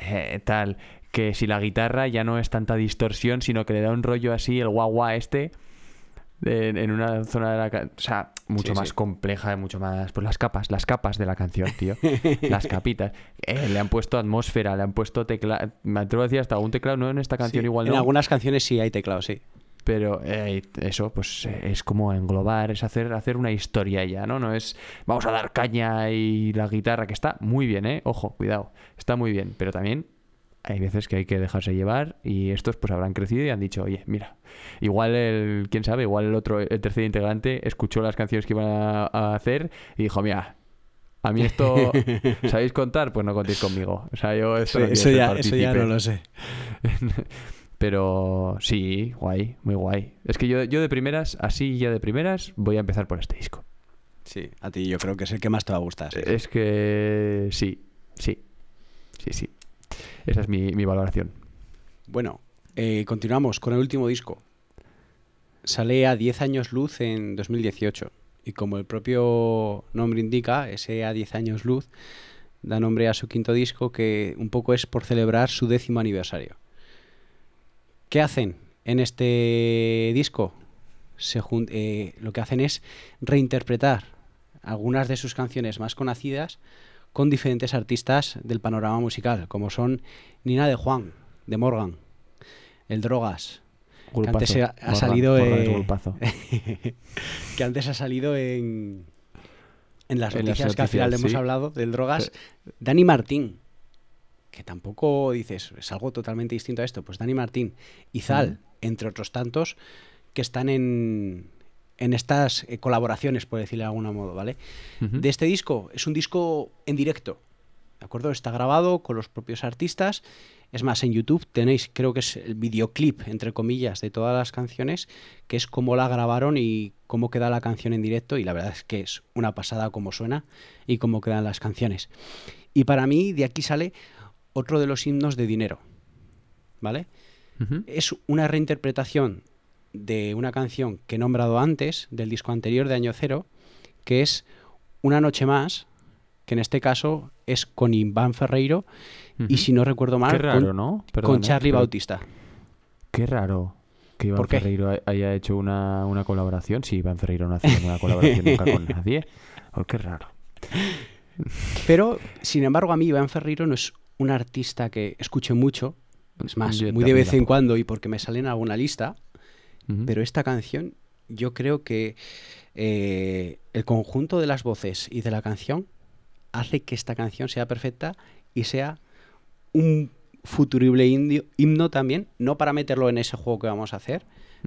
eh, tal, que si la guitarra ya no es tanta distorsión, sino que le da un rollo así, el guau guau este, de- en una zona de la o sea mucho Sí, más sí. compleja mucho más pues las capas las capas de la canción tío [laughs] las capitas Eh, le han puesto atmósfera le han puesto teclado me atrevo a decir hasta un teclado no en esta canción igual en no algunas canciones sí hay teclado, sí. Pero eh, eso pues eh, es como englobar es hacer hacer una historia ya no no es vamos a dar caña y la guitarra que está muy bien eh ojo cuidado está muy bien pero también hay veces que hay que dejarse llevar y estos pues habrán crecido y han dicho, oye, mira, igual el, quién sabe, igual el otro, el tercer integrante escuchó las canciones que iban a, a hacer y dijo, mira, a mí esto, [laughs] ¿sabéis contar? Pues no contéis conmigo. O sea, yo esto no quiero eso, ya, eso ya no lo sé. [laughs] Pero sí, guay, muy guay. Es que yo, yo de primeras, así ya de primeras, voy a empezar por este disco. Sí, a ti yo creo que es el que más te va a gustar. sí. Es que sí, sí, sí, sí. Esa es mi, mi valoración. Bueno, eh, continuamos con el último disco. Sale a 10 años luz en 2018. Y como el propio nombre indica, ese a 10 años luz da nombre a su quinto disco que un poco es por celebrar su décimo aniversario. ¿Qué hacen en este disco? Se eh, lo que hacen es reinterpretar algunas de sus canciones más conocidas con diferentes artistas del panorama musical, como son Nina de Juan, de Morgan, El Drogas, Grupazo. antes ha- Morgan- salido, eh, [laughs] que antes ha salido en, en las En las noticias que al final noticias, hemos sí. hablado del Drogas, Dani Martín, que tampoco dices, es algo totalmente distinto a esto, pues Dani Martín y Zal, entre otros tantos, que están en, en estas eh, colaboraciones, por decirlo de algún modo, ¿vale? De este disco. Es un disco en directo, ¿de acuerdo? Está grabado con los propios artistas. Es más, en YouTube tenéis, creo que es el videoclip, entre comillas, de todas las canciones, que es cómo la grabaron y cómo queda la canción en directo. Y la verdad es que es una pasada cómo suena y cómo quedan las canciones. Y para mí, de aquí sale otro de los himnos de dinero, ¿vale? Es una reinterpretación de una canción que he nombrado antes, del disco anterior de Año Cero, que es Una Noche Más, que en este caso es con Iván Ferreiro y si no recuerdo mal, raro, con, ¿no? con Charlie pero Bautista. Qué raro que Iván. Ferreiro ha- haya hecho una, una colaboración. Si Iván Ferreiro no hace una colaboración nunca con [laughs] nadie. Oh, qué raro. Pero, sin embargo, a mí Iván Ferreiro no es un artista que escuche mucho, es más, Yo muy de vez en cuando y porque me sale en alguna lista, pero esta canción yo creo que eh, el conjunto de las voces y de la canción hace que esta canción sea perfecta y sea un futurible indio- himno también, no para meterlo en ese juego que vamos a hacer,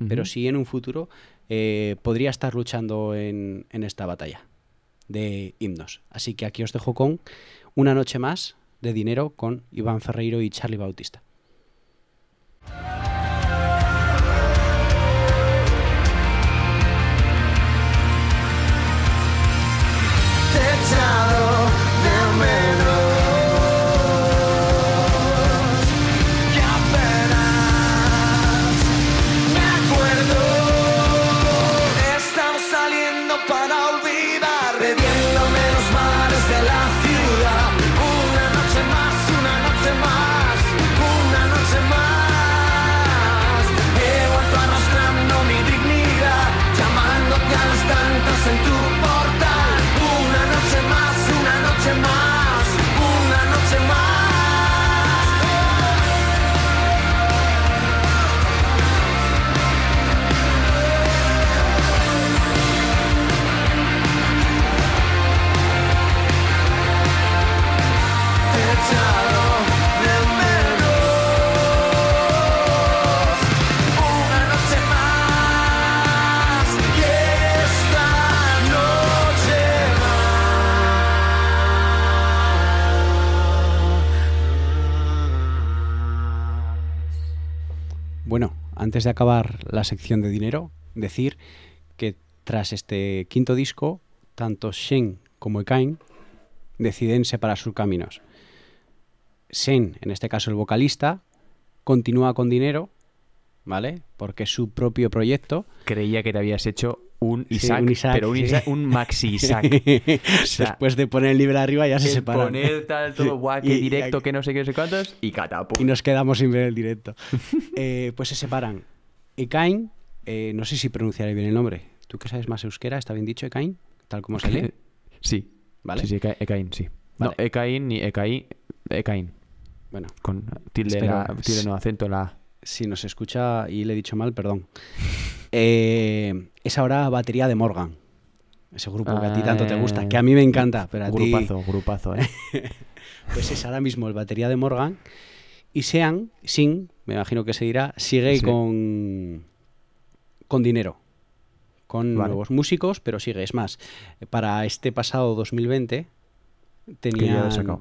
pero sí en un futuro eh, podría estar luchando en, en esta batalla de himnos. Así que aquí os dejo con una noche más de dinero con Iván Ferreiro y Charlie Bautista. Antes de acabar la sección de dinero, decir que tras este quinto disco, tanto Shen como Ekain deciden separar sus caminos. Shen, en este caso el vocalista, continúa con dinero, ¿vale? Porque es su propio proyecto. Creía que te habías hecho un Sí, Isaac, un Isaac, pero un, sí. Isaac- un maxi [laughs] Isaac. O sea, Después de poner el nivel arriba ya se separan. poner tal, [laughs] todo, guau, qué Y- y- directo, que no sé qué, no sé cuántos, y catapum. y nos quedamos sin ver el directo. [laughs] Eh, pues se separan. Ekain, eh, no sé si pronunciaré bien el nombre. ¿Tú que sabes más euskera? ¿Está bien dicho Ekain? Tal como se lee. [laughs] Sí. ¿Vale? Sí, sí, Eka- Ekain, sí. No. Ekain ni Ekain, Ekain. Bueno, Con tilde, Espero- la, tilde no, acento en la A. si nos escucha y le he dicho mal, perdón. [laughs] Eh, es ahora batería de Morgan. Ese grupo que a ti tanto te gusta, que a mí me encanta, pero a ti... Grupazo, grupazo, ¿eh? [laughs] Pues es ahora mismo el batería de Morgan. Y Sean, Sin, me imagino que se dirá, sigue Sí. con, con dinero. Con Vale. nuevos músicos, pero sigue. Es más, para este pasado 2020 ya lo he tenían,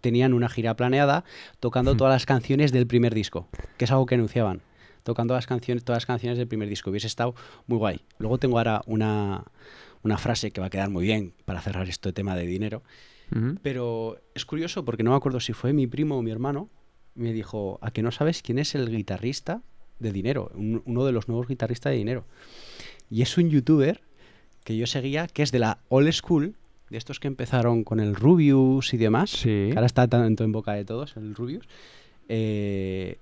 tenían una gira planeada tocando Hmm. todas las canciones del primer disco, que es algo que anunciaban. Tocando las canciones, todas las canciones del primer disco. Hubiese estado muy guay. Luego tengo ahora una, una frase que va a quedar muy bien para cerrar este tema de dinero. Pero es curioso porque no me acuerdo si fue mi primo o mi hermano. Me dijo, ¿a que no sabes quién es el guitarrista de Dinero? Un- uno de los nuevos guitarristas de Dinero. Y es un youtuber que yo seguía, que es de la old school, de estos que empezaron con el Rubius y demás. Sí. que ahora está tanto en boca de todos, el Rubius. Eh,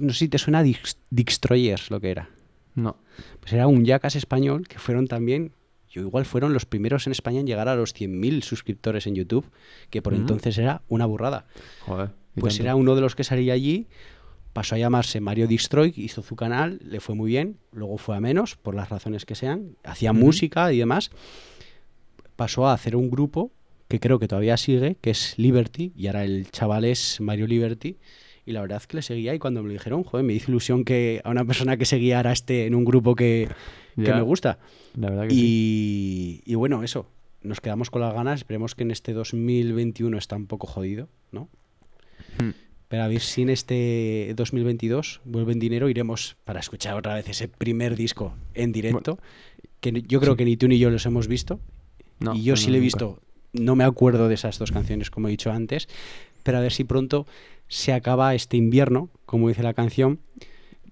no sé si te suena Dix- Dixtroyers lo que era. No. Pues era un Jackass español que fueron también, yo igual fueron los primeros en España en llegar a los 100.000 suscriptores en YouTube, que por Mm. entonces era una burrada. Joder. Pues era uno de los que salía allí, pasó a llamarse Mario Destroy, hizo su canal, le fue muy bien, luego fue a menos, por las razones que sean, hacía música y demás, pasó a hacer un grupo que creo que todavía sigue, que es Liberty, y ahora el chaval es Mario Liberty, y la verdad es que le seguía y cuando me lo dijeron, joder, me hizo ilusión que a una persona que seguía ahora esté en un grupo que, que Ya, me gusta. La verdad que sí. Y, y bueno, eso, nos quedamos con las ganas, esperemos que en este 2021 está un poco jodido, ¿no? Pero a ver si en este 2022 vuelve en dinero, iremos para escuchar otra vez ese primer disco en directo, que yo creo sí. que ni tú ni yo los hemos visto, No, y yo no, sí no, lo he nunca. visto, no me acuerdo de esas dos canciones como he dicho antes, pero a ver si pronto se acaba este invierno, como dice la canción,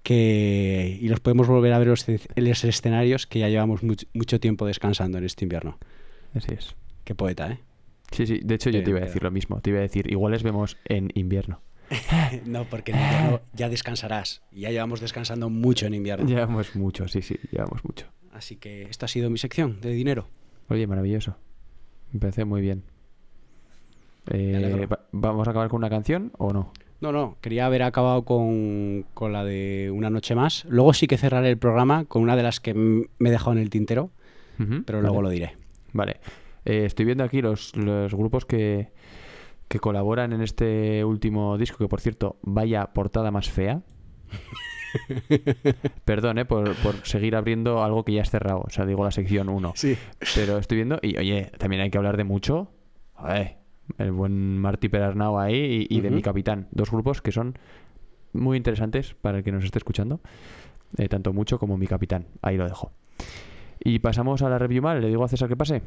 que y los podemos volver a ver los, en los escenarios que ya llevamos much- mucho tiempo descansando en este invierno. Así es. Qué poeta, ¿eh? Sí, sí. De hecho, yo te iba a decir lo mismo. Te iba a decir, igual les vemos en invierno. [laughs] No, porque en invierno ya descansarás. Ya llevamos descansando mucho en invierno. Llevamos mucho, sí, sí, llevamos mucho. Así que esta ha sido mi sección de dinero. Oye, maravilloso. Me parece muy bien. Eh, ¿Vamos a acabar con una canción o no? No, no, quería haber acabado con, con la de Una Noche Más. Luego sí que cerraré el programa con una de las que me he dejado en el tintero, pero vale. luego lo diré. Vale. Eh, estoy viendo aquí los, los grupos que, que colaboran en este último disco, que por cierto, vaya portada más fea. [laughs] Perdón, eh, por, por seguir abriendo algo que ya es cerrado. O sea, digo la sección 1. Sí. Pero estoy viendo, y oye, también hay que hablar de mucho. Joder, el buen Martí Perarnau ahí y, y de mi capitán. Dos grupos que son muy interesantes para el que nos esté escuchando. Eh, tanto mucho como mi capitán. Ahí lo dejo. Y pasamos a la review mal. Le digo a César que pase.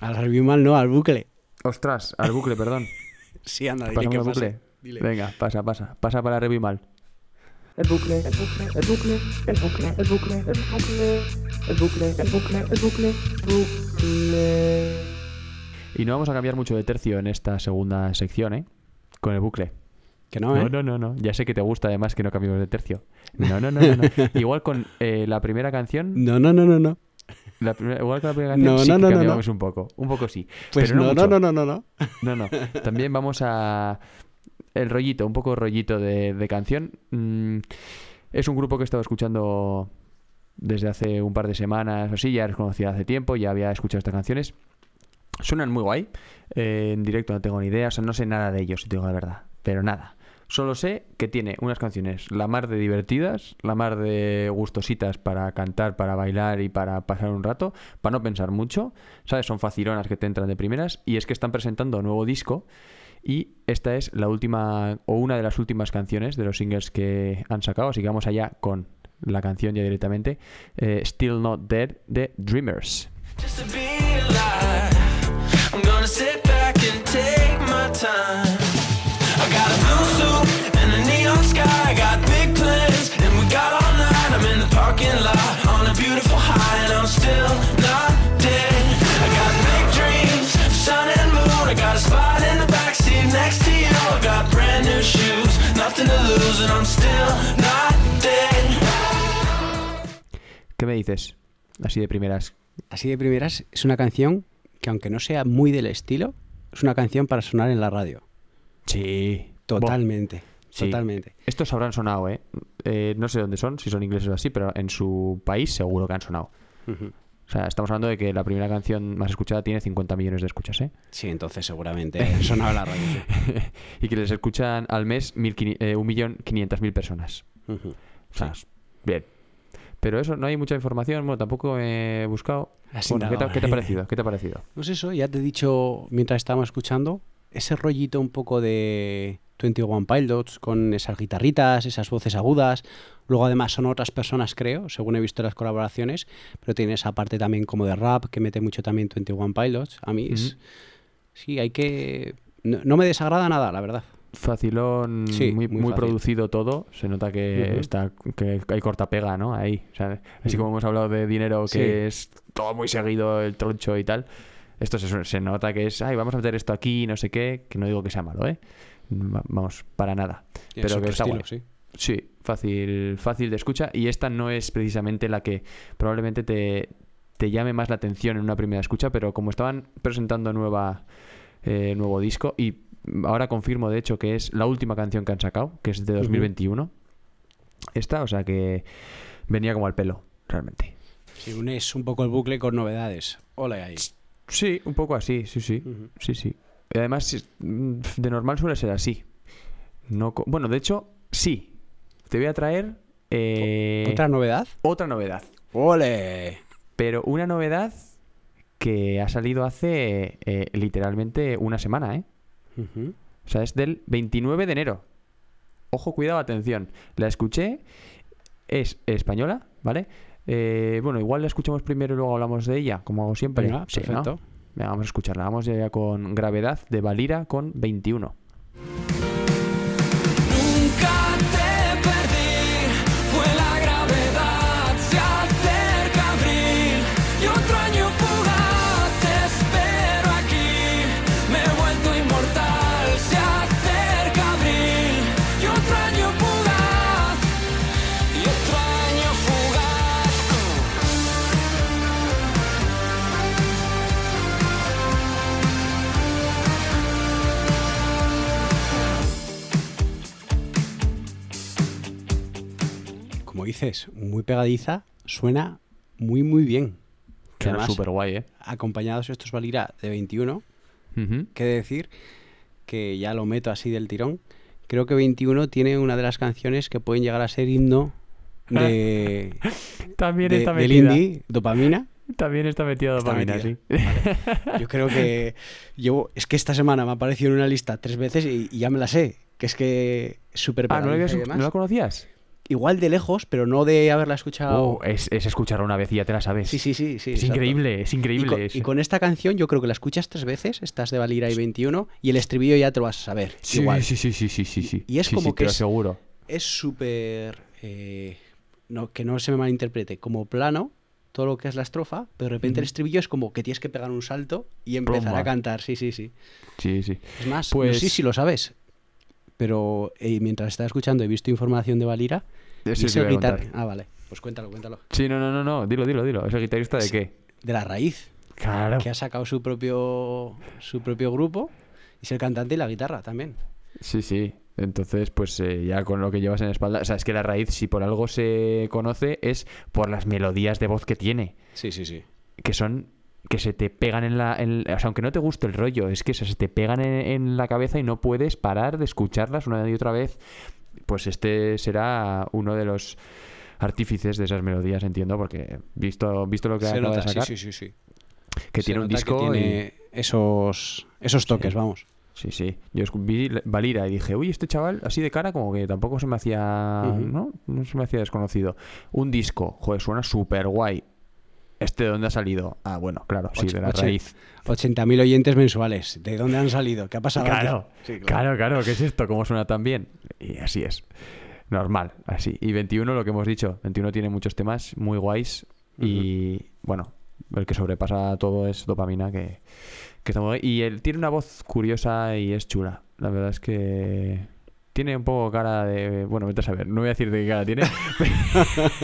Al review mal, no, al bucle. Ostras, al bucle, perdón. [laughs] Sí, anda, dile Pasamos que al pase. bucle. Dile. Venga, pasa, pasa. Pasa para la review mal. El bucle, el bucle, el bucle, el bucle, el bucle, el bucle, el bucle, el bucle, el bucle, bucle. Y no vamos a cambiar mucho de tercio en esta segunda sección, ¿eh? Con el bucle. Que no, ¿eh? No, no, no, no. Ya sé que te gusta además que no cambiemos de tercio. No, no, no, no. no. [laughs] Igual con eh, la primera canción. No, no, no, no, no. La primera- igual con la primera canción No, sí no, que no, no, cambiamos un poco. Un poco sí. Pues pero no, no, no, mucho. no, no, no, no. No, no. También vamos a. El rollito, un poco rollito de, de canción. Mm, es un grupo que he estado escuchando desde hace un par de semanas o así. Ya los conocía hace tiempo, ya había escuchado estas canciones. Suenan muy guay. Eh, en directo no tengo ni idea, o sea, no sé nada de ellos, si te digo la verdad. Pero nada. Solo sé que tiene unas canciones la mar de divertidas, la mar de gustositas para cantar, para bailar y para pasar un rato, para no pensar mucho. ¿Sabes? Son facilonas que te entran de primeras. Y es que están presentando nuevo disco. Y esta es la última, o una de las últimas canciones de los singles que han sacado. Así que vamos allá con la canción ya directamente. eh, Still Not Dead de Dreamers. Just. ¿Qué me dices? Así de primeras. Así de primeras, es una canción que aunque no sea muy del estilo, es una canción para sonar en la radio. Sí. Totalmente, Sí. totalmente. Estos habrán sonado, ¿eh? Eh, No sé dónde son, si son ingleses o así, pero en su país seguro que han sonado. O sea, estamos hablando de que la primera canción más escuchada tiene 50 millones de escuchas, ¿eh? Sí, entonces seguramente sonaba la radio. sí. [laughs] y que les escuchan al mes 1.500.000 eh, 1.500.000 personas. Ujú. O sea, bien. Pero eso, no hay mucha información. Bueno, tampoco he buscado. Bueno, ¿qué, te, indagado, qué te ha parecido? [laughs] ¿Qué te ha parecido? No sé eso, ya te he dicho mientras estábamos escuchando, ese rollito un poco de 21 Pilots con esas guitarritas, esas voces agudas. Luego además son otras personas, creo, según he visto las colaboraciones, pero tiene esa parte también como de rap que mete mucho también 21 Pilots. A mí es... Ujú. Sí, hay que... No, no me desagrada nada, la verdad. Facilón, Sí, muy, muy muy fácil. producido todo. Se nota que Ujú. está que hay corta pega, ¿no? Ahí. ¿sabes? Así Ujú. como hemos hablado de dinero, que Sí. es todo muy seguido, el troncho y tal. Esto se, se nota que es, ay, vamos a meter esto aquí, no sé qué, que no digo que sea malo, ¿eh? Va- Vamos, para nada. Pero que está estilo, guay. sí. Sí, fácil, fácil de escucha. Y esta no es precisamente la que probablemente te, te llame más la atención en una primera escucha, pero como estaban presentando nueva, eh, nuevo disco, y ahora confirmo de hecho que es la última canción que han sacado, que es de 2021. Esta, o sea que venía como al pelo, realmente. Si unes un poco el bucle con novedades. Hola ahí. Sí, un poco así, sí, sí. Sí, sí. Y además, mm, de normal suele ser así. No bueno, de hecho, sí. Te voy a traer eh, ¿Otra novedad? otra novedad. ¡Ole! Pero una novedad que ha salido hace eh, literalmente una semana, ¿eh? O sea, es del 29 de enero. Ojo, cuidado, atención. La escuché, es española, ¿vale? Eh, bueno, igual la escuchamos primero y luego hablamos de ella, como hago siempre. Venga, Sí, ¿no? Venga, vamos a escucharla. Vamos ya con Gravedad de Valira con 21. Dices, muy pegadiza, suena muy muy bien. Suena además, súper guay, ¿eh? acompañados estos Valira de 21, Ujú. que decir que ya lo meto así del tirón. Creo que 21 tiene una de las canciones que pueden llegar a ser himno de, [laughs] También de- está del indie, dopamina. También está metida Está dopamina, metida. sí. Yo creo que llevo, es que esta semana me ha aparecido en una lista tres veces y, y ya me la sé, que es que súper ah, ¿no la, pegadiza habías- y demás. ¿no la conocías? Igual de lejos, pero no de haberla escuchado. Oh, es, es escucharla una vez y ya te la sabes. Sí, sí, sí, sí. Es exacto. increíble, es Y increíble. con, y con esta canción yo creo que la escuchas tres veces, estás de Valira y 21, y el estribillo ya te lo vas a saber. Sí, igual. sí, sí, sí, sí, sí, sí. Y es Sí, como sí, que te lo es- aseguro. Es súper... eh, no, que no se me malinterprete, como plano, todo lo que es la estrofa, pero de repente el estribillo es como que tienes que pegar un salto y empezar a cantar, sí, sí, sí. Sí, sí. Es más, Pues- no sé si lo sabes, pero eh, mientras estaba escuchando he visto información de Valira. y Eso es te el iba a guitar-. Ah, vale, pues cuéntalo, cuéntalo. Sí, no, no, no, no. Dilo, dilo, dilo. ¿Es el guitarrista de Sí. qué? De la raíz, Claro. que ha sacado su propio, su propio grupo, y es el cantante y la guitarra también. Sí, sí. Entonces, pues eh, ya con lo que llevas en la espalda. O sea, es que la raíz, si por algo se conoce, es por las melodías de voz que tiene. Sí, sí, sí. Que son. Que se te pegan en la. en- o sea, aunque no te guste el rollo, es que se se te pegan en, en la cabeza y no puedes parar de escucharlas una y otra vez. Pues este será uno de los artífices de esas melodías, entiendo, porque visto, visto lo que Se acaba nota, de sacar, sí, sí, sí, sí. que Se tiene un disco que y- tiene esos, esos toques, vamos. Sí, sí. Yo vi Valira y dije, uy, este chaval así de cara como que tampoco se me hacía. ¿no? No se me hacía desconocido. Un disco, joder, suena súper guay. ¿Este de dónde ha salido? Ah, bueno, claro, sí, de la raíz. 80.000 oyentes mensuales. ¿De dónde han salido? ¿Qué ha pasado? Claro? Sí, claro, claro, ¿qué es esto? ¿Cómo suena tan bien? Y así es. Normal, así. Y 21, lo que hemos dicho, 21 tiene muchos temas muy guays y, bueno, el que sobrepasa todo es dopamina, que, que está muy. Y él tiene una voz curiosa y es chula. La verdad es que tiene un poco cara de... Bueno, vete a saber, no voy a decir de qué cara tiene, [laughs]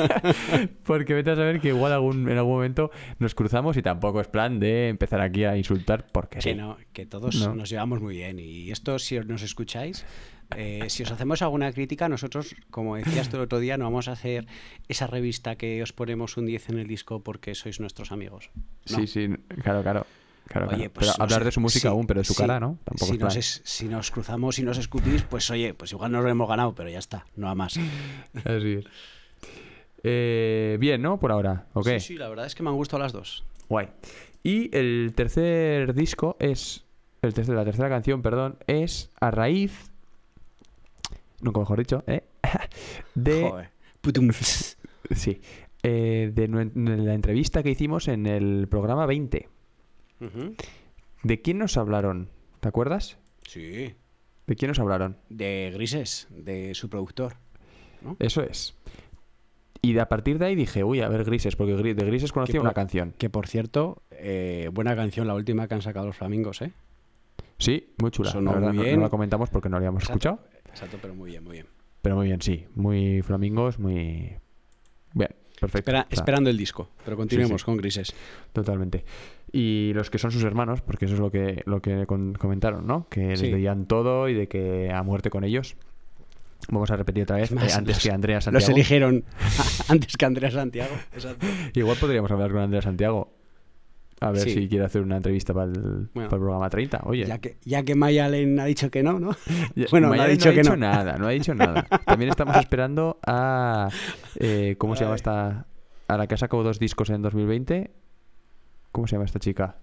porque vete a saber que igual algún, en algún momento nos cruzamos y tampoco es plan de empezar aquí a insultar porque sí. Que no, que todos No. nos llevamos muy bien. Y esto, si os- nos escucháis, eh, si os hacemos alguna crítica, nosotros, como decías tú el otro día, no vamos a hacer esa revista que os ponemos un 10 en el disco porque sois nuestros amigos. No. Sí, sí, claro, claro. Claro, Oye, claro. pues Pero no hablar sé, de su música sí, aún, pero de su sí, cara, ¿no? Tampoco si, es nos es- si nos cruzamos y nos escupís, pues oye, pues igual nos lo hemos ganado, pero ya está, no a más. [laughs] Así es. Eh, bien, ¿no? Por ahora, ¿ok? Sí, sí, la verdad es que me han gustado las dos. Guay. Y el tercer disco es. El tercer, la tercera canción, perdón, es a raíz. Nunca mejor dicho, ¿eh? [laughs] De. Joder. Putum. [laughs] Sí. eh, de la entrevista que hicimos en el programa 20. ¿De quién nos hablaron? ¿Te acuerdas? Sí. ¿De quién nos hablaron? De Grises, de su productor. Eso es. Y de a partir de ahí dije, uy, a ver Grises, porque de Grises conocía por- una canción. Que por cierto, eh, buena canción, la última que han sacado los flamingos, ¿eh? Sí, muy chula. Sonó la verdad, muy no- no, la comentamos porque no la habíamos Exacto. escuchado. Exacto, pero muy bien, muy bien. Pero muy bien, sí. Muy flamingos, muy. Perfecto. Espera- O sea, esperando el disco, pero continuemos sí. con Grises. Totalmente. Y los que son sus hermanos, porque eso es lo que, lo que comentaron, ¿no? Que les Sí. veían todo y de que a muerte con ellos. Vamos a repetir otra vez, más, eh, antes los- que Andrea Los Santiago. eligieron [laughs] antes que Andrea Santiago. Exacto. Igual podríamos hablar con Andrea Santiago. A ver Sí. si quiere hacer una entrevista para el, Bueno. para el programa 30. Oye, Ya que, ya que Maya Allen ha dicho que no, ¿no? [laughs] Ya- Bueno, no ha dicho que no. nada, no ha dicho nada. También estamos [laughs] esperando a. eh, ¿Cómo se llama esta? A la que ha sacado dos discos en 2020. ¿Cómo se llama esta chica?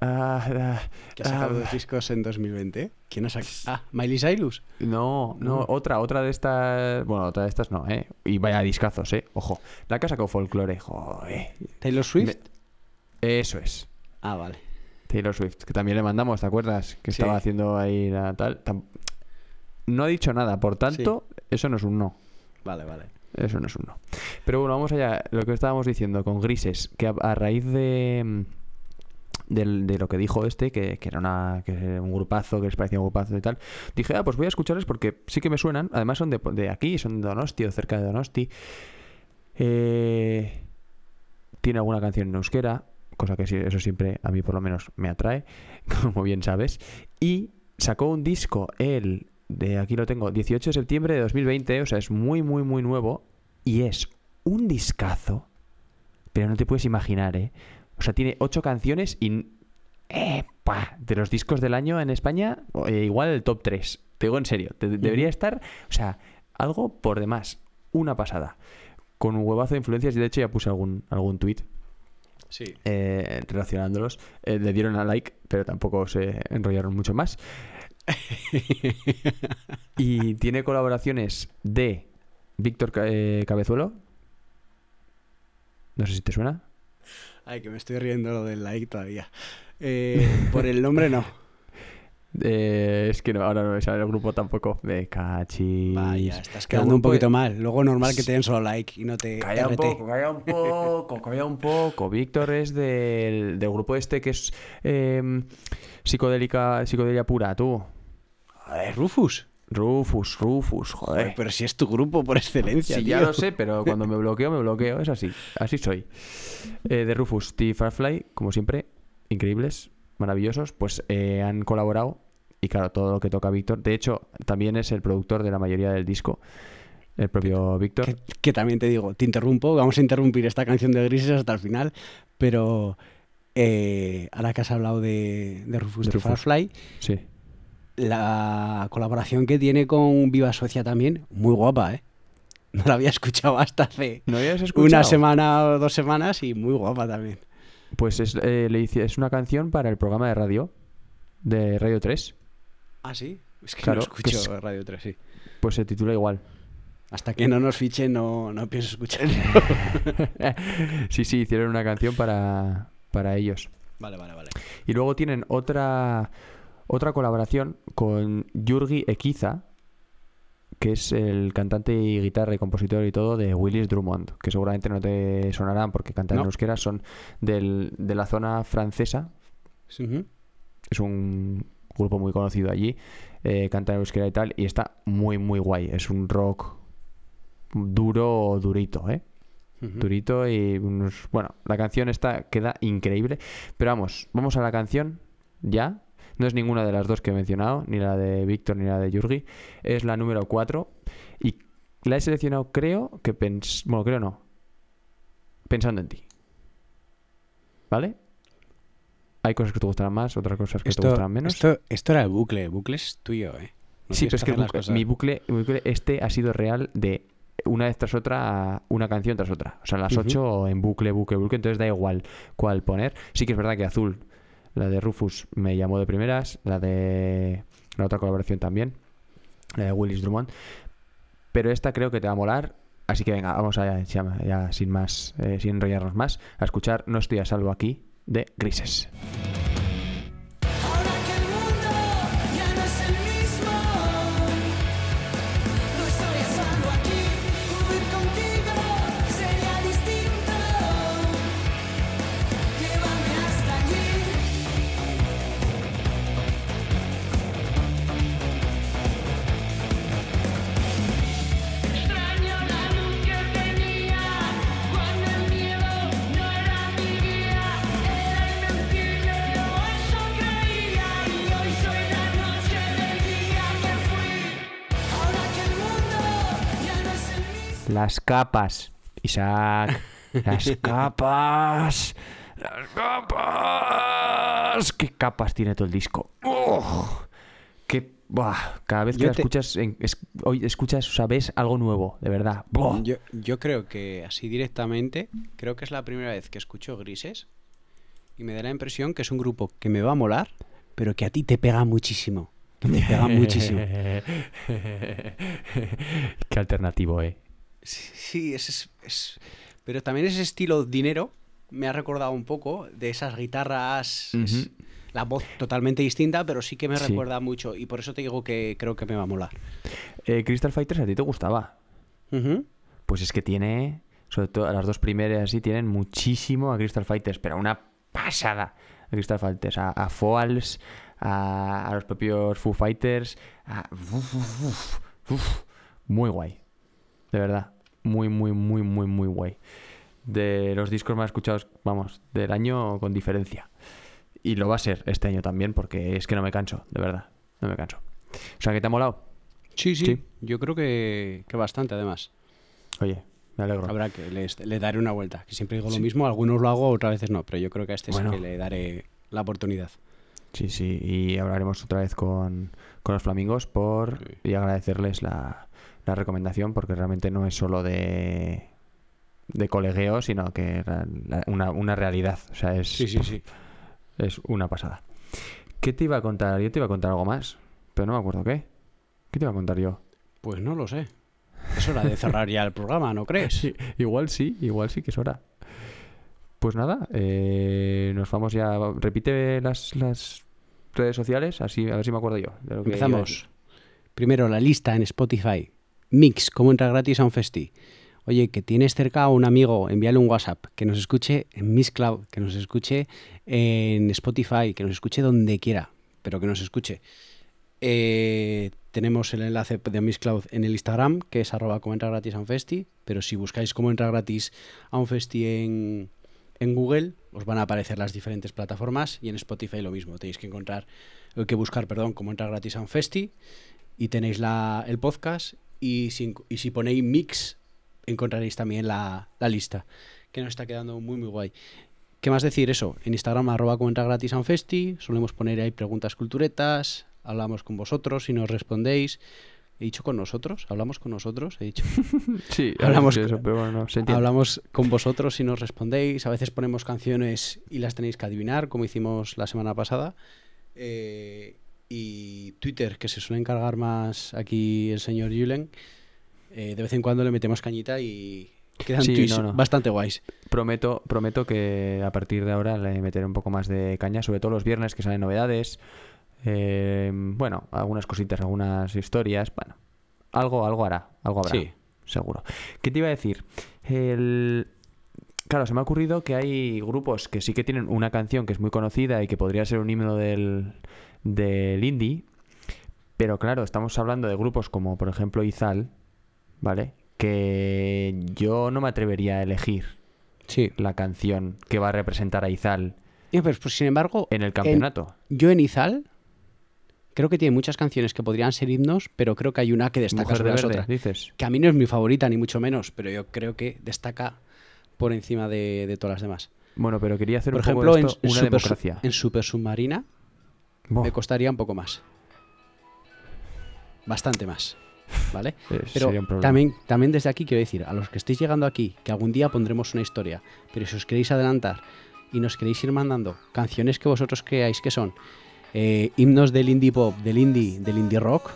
Ah, ah, Que ha sacado ah, dos discos en 2020. ¿Quién ha sacado? Ah, Miley Cyrus. No, no, otra, otra de estas. Bueno, otra de estas no, ¿eh? Y vaya discazos, ¿eh? Ojo. La que ha sacado folclore, joder. Taylor Swift. Me- Eso es. Ah, vale. Taylor Swift, que también le mandamos, ¿te acuerdas? Que Sí. estaba haciendo ahí la tal. Tam- No ha dicho nada, por tanto, eso no es un no. Vale, vale. Eso no es un no. Pero bueno, vamos allá. Lo que estábamos diciendo con Grises, que a, a raíz de, mm, del- de lo que dijo este, que, que era una, que un grupazo, que les parecía un grupazo y tal, dije, ah, pues voy a escucharles porque sí que me suenan. Además son de, de aquí, son de Donosti o cerca de Donosti. Eh, tiene alguna canción en euskera, cosa que eso siempre a mí por lo menos me atrae, [laughs] como bien sabes. Y sacó un disco él, de aquí lo tengo, 18 de septiembre de 2020, o sea, es muy, muy, muy nuevo. Y es un discazo, pero no te puedes imaginar, ¿eh? O sea, tiene ocho canciones y... ¡Epa! De los discos del año en España, eh, igual el top 3. Te digo en serio, te- debería estar, o sea, algo por demás. Una pasada. Con un huevazo de influencias y de hecho ya puse algún, algún tweet Sí. eh, relacionándolos. Eh, le dieron a like, pero tampoco se enrollaron mucho más. [laughs] y tiene colaboraciones de Víctor eh, Cabezuelo. No sé si te suena. Ay, que me estoy riendo lo del like todavía. Eh, por el nombre no. Eh, es que no, ahora no me sale el grupo tampoco. De cachis. Vaya, estás quedando un poquito mal. Luego normal que te den solo like y no te Calla un poco, calla un [laughs] poco, calla un poco. Víctor es del, del grupo este que es eh, psicodélica, psicodelia pura, tú. Joder, Rufus. Rufus, Rufus, joder. Pero si es tu grupo por excelencia, Sí, tío. ya lo sé, pero cuando me bloqueo, me bloqueo. Es así. Así soy. Eh, de Rufus, T. Farfly, como siempre, increíbles, maravillosos, pues eh, han colaborado. Y claro, todo lo que toca Víctor. De hecho, también es el productor de la mayoría del disco. El propio Víctor. Que, que también te digo, te interrumpo, vamos a interrumpir esta canción de Grises hasta el final, pero eh, ahora que has hablado de, de Rufus De Rufus. Firefly, Sí. la colaboración que tiene con Viva Suecia también, muy guapa, ¿eh? No la había escuchado hasta hace ¿No habías escuchado? una semana o dos semanas y muy guapa también. Pues es, eh, le hice- es una canción para el programa de radio de Radio 3. Ah, sí. Es que Claro, no que escucho es- Radio 3, sí. Pues se titula igual. Hasta que no nos fichen, no, no pienso escuchar. [laughs] sí, sí, hicieron una canción para, para ellos. vale, vale, vale. Y luego tienen otra, otra colaboración con Yurgi Ekiza, que es el cantante y guitarra y compositor y todo de Willis Drummond, que seguramente no te sonarán porque cantan en No. euskera, son del- de la zona francesa, Ujú. es un grupo muy conocido allí, eh, canta en euskera y tal, y está muy, muy guay, es un rock duro, durito, ¿eh? Durito y unos... Bueno, la canción esta queda increíble. Pero vamos, vamos a la canción ya. No es ninguna de las dos que he mencionado, ni la de Víctor ni la de Yurgi. Es la número 4. Y la he seleccionado, creo que pens... Bueno, creo no. Pensando en ti. ¿Vale? Hay cosas que te gustarán más, otras cosas que te gustarán menos. esto, esto era el bucle. El bucle es tuyo, ¿eh? No sí, pero es que bucle- mi, bucle, mi bucle este ha sido real de una vez tras otra, una canción tras otra. O sea, las ocho en bucle, bucle, bucle. Entonces da igual cuál poner. Sí que es verdad que Azul, la de Rufus, me llamó de primeras. La de la otra colaboración también. La de Willis Drummond. Pero esta creo que te va a molar. Así que venga, vamos a ya, ya sin más, eh, sin enrollarnos más, a escuchar No estoy a salvo aquí de Grises. Las capas, Isaac. Las [laughs] capas. Las capas. ¿Qué capas tiene todo el disco? ¡Ugh! Qué, buah, cada vez que Yo la te- escuchas, es- hoy escuchas, o ves algo nuevo, de verdad. ¡Buah! Yo, yo creo que así directamente, creo que es la primera vez que escucho Grises y me da la impresión que es un grupo que me va a molar, pero que a ti te pega muchísimo. Que te pega [laughs] muchísimo. Qué alternativo, eh. Sí, sí, es, es- es- Pero también ese estilo dinero me ha recordado un poco de esas guitarras. es la voz totalmente distinta, pero sí que me Sí. recuerda mucho. Y por eso te digo que creo que me va a molar. Eh, Crystal Fighters a ti te gustaba. Pues es que tiene, sobre todo las dos primeras así, tienen muchísimo a Crystal Fighters, pero una pasada a Crystal Fighters, a, a Foals, a, a los propios Foo Fighters, a- uf, uf, uf. muy guay, de verdad, muy, muy, muy, muy, muy guay. De los discos más escuchados, vamos, del año con diferencia. Y lo va a ser este año también, porque es que no me canso, de verdad, no me canso. O sea, que te ha molado. Sí, sí, Sí. Yo creo que, que bastante, además. Oye, me alegro. Habrá que les- le daré una vuelta. Que siempre digo Sí. lo mismo, algunos lo hago, otras veces no. Pero yo creo que a este Bueno. sí que le daré la oportunidad. Sí, sí, y hablaremos otra vez con, con los flamingos por Sí. y agradecerles la, la recomendación porque realmente no es solo de, de colegueo, sino que una, una realidad. O sea, es, Sí, sí, sí. [laughs] es una pasada. ¿Qué te iba a contar? Yo te iba a contar algo más, pero no me acuerdo qué. ¿Qué te iba a contar yo? Pues no lo sé. Es hora de cerrar ya el programa, ¿no crees? Sí, [laughs] igual sí, igual sí que es hora. Pues nada, eh, nos vamos ya. Repite las, las redes sociales, así a ver si me acuerdo yo. de lo que Empezamos. Primero la lista en Spotify. Mix, cómo entra gratis a un festi. Oye, que tienes cerca a un amigo, envíale un WhatsApp, que nos escuche en Miss Cloud, que nos escuche en Spotify, que nos escuche donde quiera, pero que nos escuche. Eh, tenemos el enlace de Miss Cloud en el Instagram, que es arroba cómo entra gratis a un festi, pero si buscáis cómo entra gratis a un festi en, Google, os van a aparecer las diferentes plataformas y en Spotify lo mismo. Tenéis que encontrar, eh, que buscar, perdón, cómo entra gratis a un festi y tenéis el podcast y si, y si ponéis mix encontraréis también la, la lista que nos está quedando muy muy guay ¿qué más decir eso? en Instagram arroba como entra gratis a un festi solemos poner ahí preguntas culturetas hablamos con vosotros y nos respondéis he dicho con nosotros hablamos con nosotros he dicho [laughs] Sí, [laughs] Hablamos eso, pero bueno, se. Hablamos con vosotros y nos respondéis. A veces ponemos canciones y las tenéis que adivinar, como hicimos la semana pasada. Eh, y Twitter, que se suele encargar más aquí el señor Julen, eh, de vez en cuando le metemos cañita y quedan Sí, tweets no, no. bastante guays. Prometo, prometo que a partir de ahora le meteré un poco más de caña, sobre todo los viernes que salen novedades. eh, bueno, algunas cositas, algunas historias. Bueno, algo, algo hará, algo habrá. Sí. Seguro. ¿Qué te iba a decir? El... Claro, se me ha ocurrido que hay grupos que sí que tienen una canción que es muy conocida y que podría ser un himno del, del indie. Pero claro, estamos hablando de grupos como, por ejemplo, Izal, ¿vale? Que yo no me atrevería a elegir Sí. la canción que va a representar a Izal Y, pues, pues, sin embargo, en el campeonato. yo en Izal creo que tiene muchas canciones que podrían ser himnos, pero creo que hay una que destaca Mujer sobre de las verde, otras. dices. Que a mí no es mi favorita, ni mucho menos, pero yo creo que destaca por encima de, de todas las demás. Bueno, pero quería hacer Por un ejemplo, poco en, una Super, democracia. en Super Submarina Me costaría un poco más. Bastante más. ¿Vale? [laughs] Pero también, también desde aquí quiero decir, a los que estéis llegando aquí, que algún día pondremos una historia, pero si os queréis adelantar y nos queréis ir mandando canciones que vosotros creáis que son eh, himnos del indie pop, del indie, del indie rock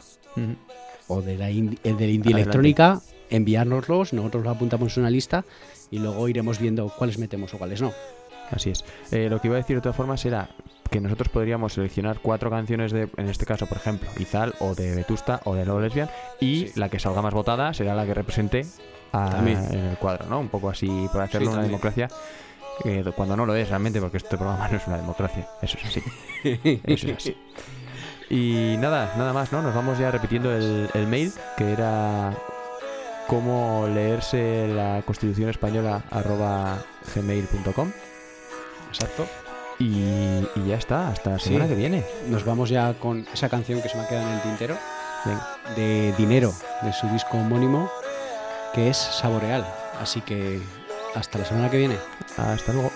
o de la indie- eh, del indie Adelante. electrónica, enviárnoslos, nosotros los apuntamos en una lista y luego iremos viendo cuáles metemos o cuáles no. Así es. Eh, lo que iba a decir de todas formas era que nosotros podríamos seleccionar cuatro canciones de, en este caso, por ejemplo, Izal o de Vetusta o de Low Lesbian y la que salga más votada será la que represente a- en el cuadro, ¿no? Un poco así, por hacerlo Sí, una democracia. eh, cuando no lo es realmente, porque este programa [laughs] no es una democracia. Eso es así. [laughs] Eso es así. Y nada, nada más, ¿no? Nos vamos ya repitiendo el, el mail, que era cómo leerse la Constitución Española arroba gmail.com. Exacto. Y, y ya está, hasta la Sí. semana que viene. Nos vamos ya con esa canción que se me ha quedado en el tintero de Dinero, de su disco homónimo, que es Saboreal. Así que hasta la semana que viene. Hasta luego.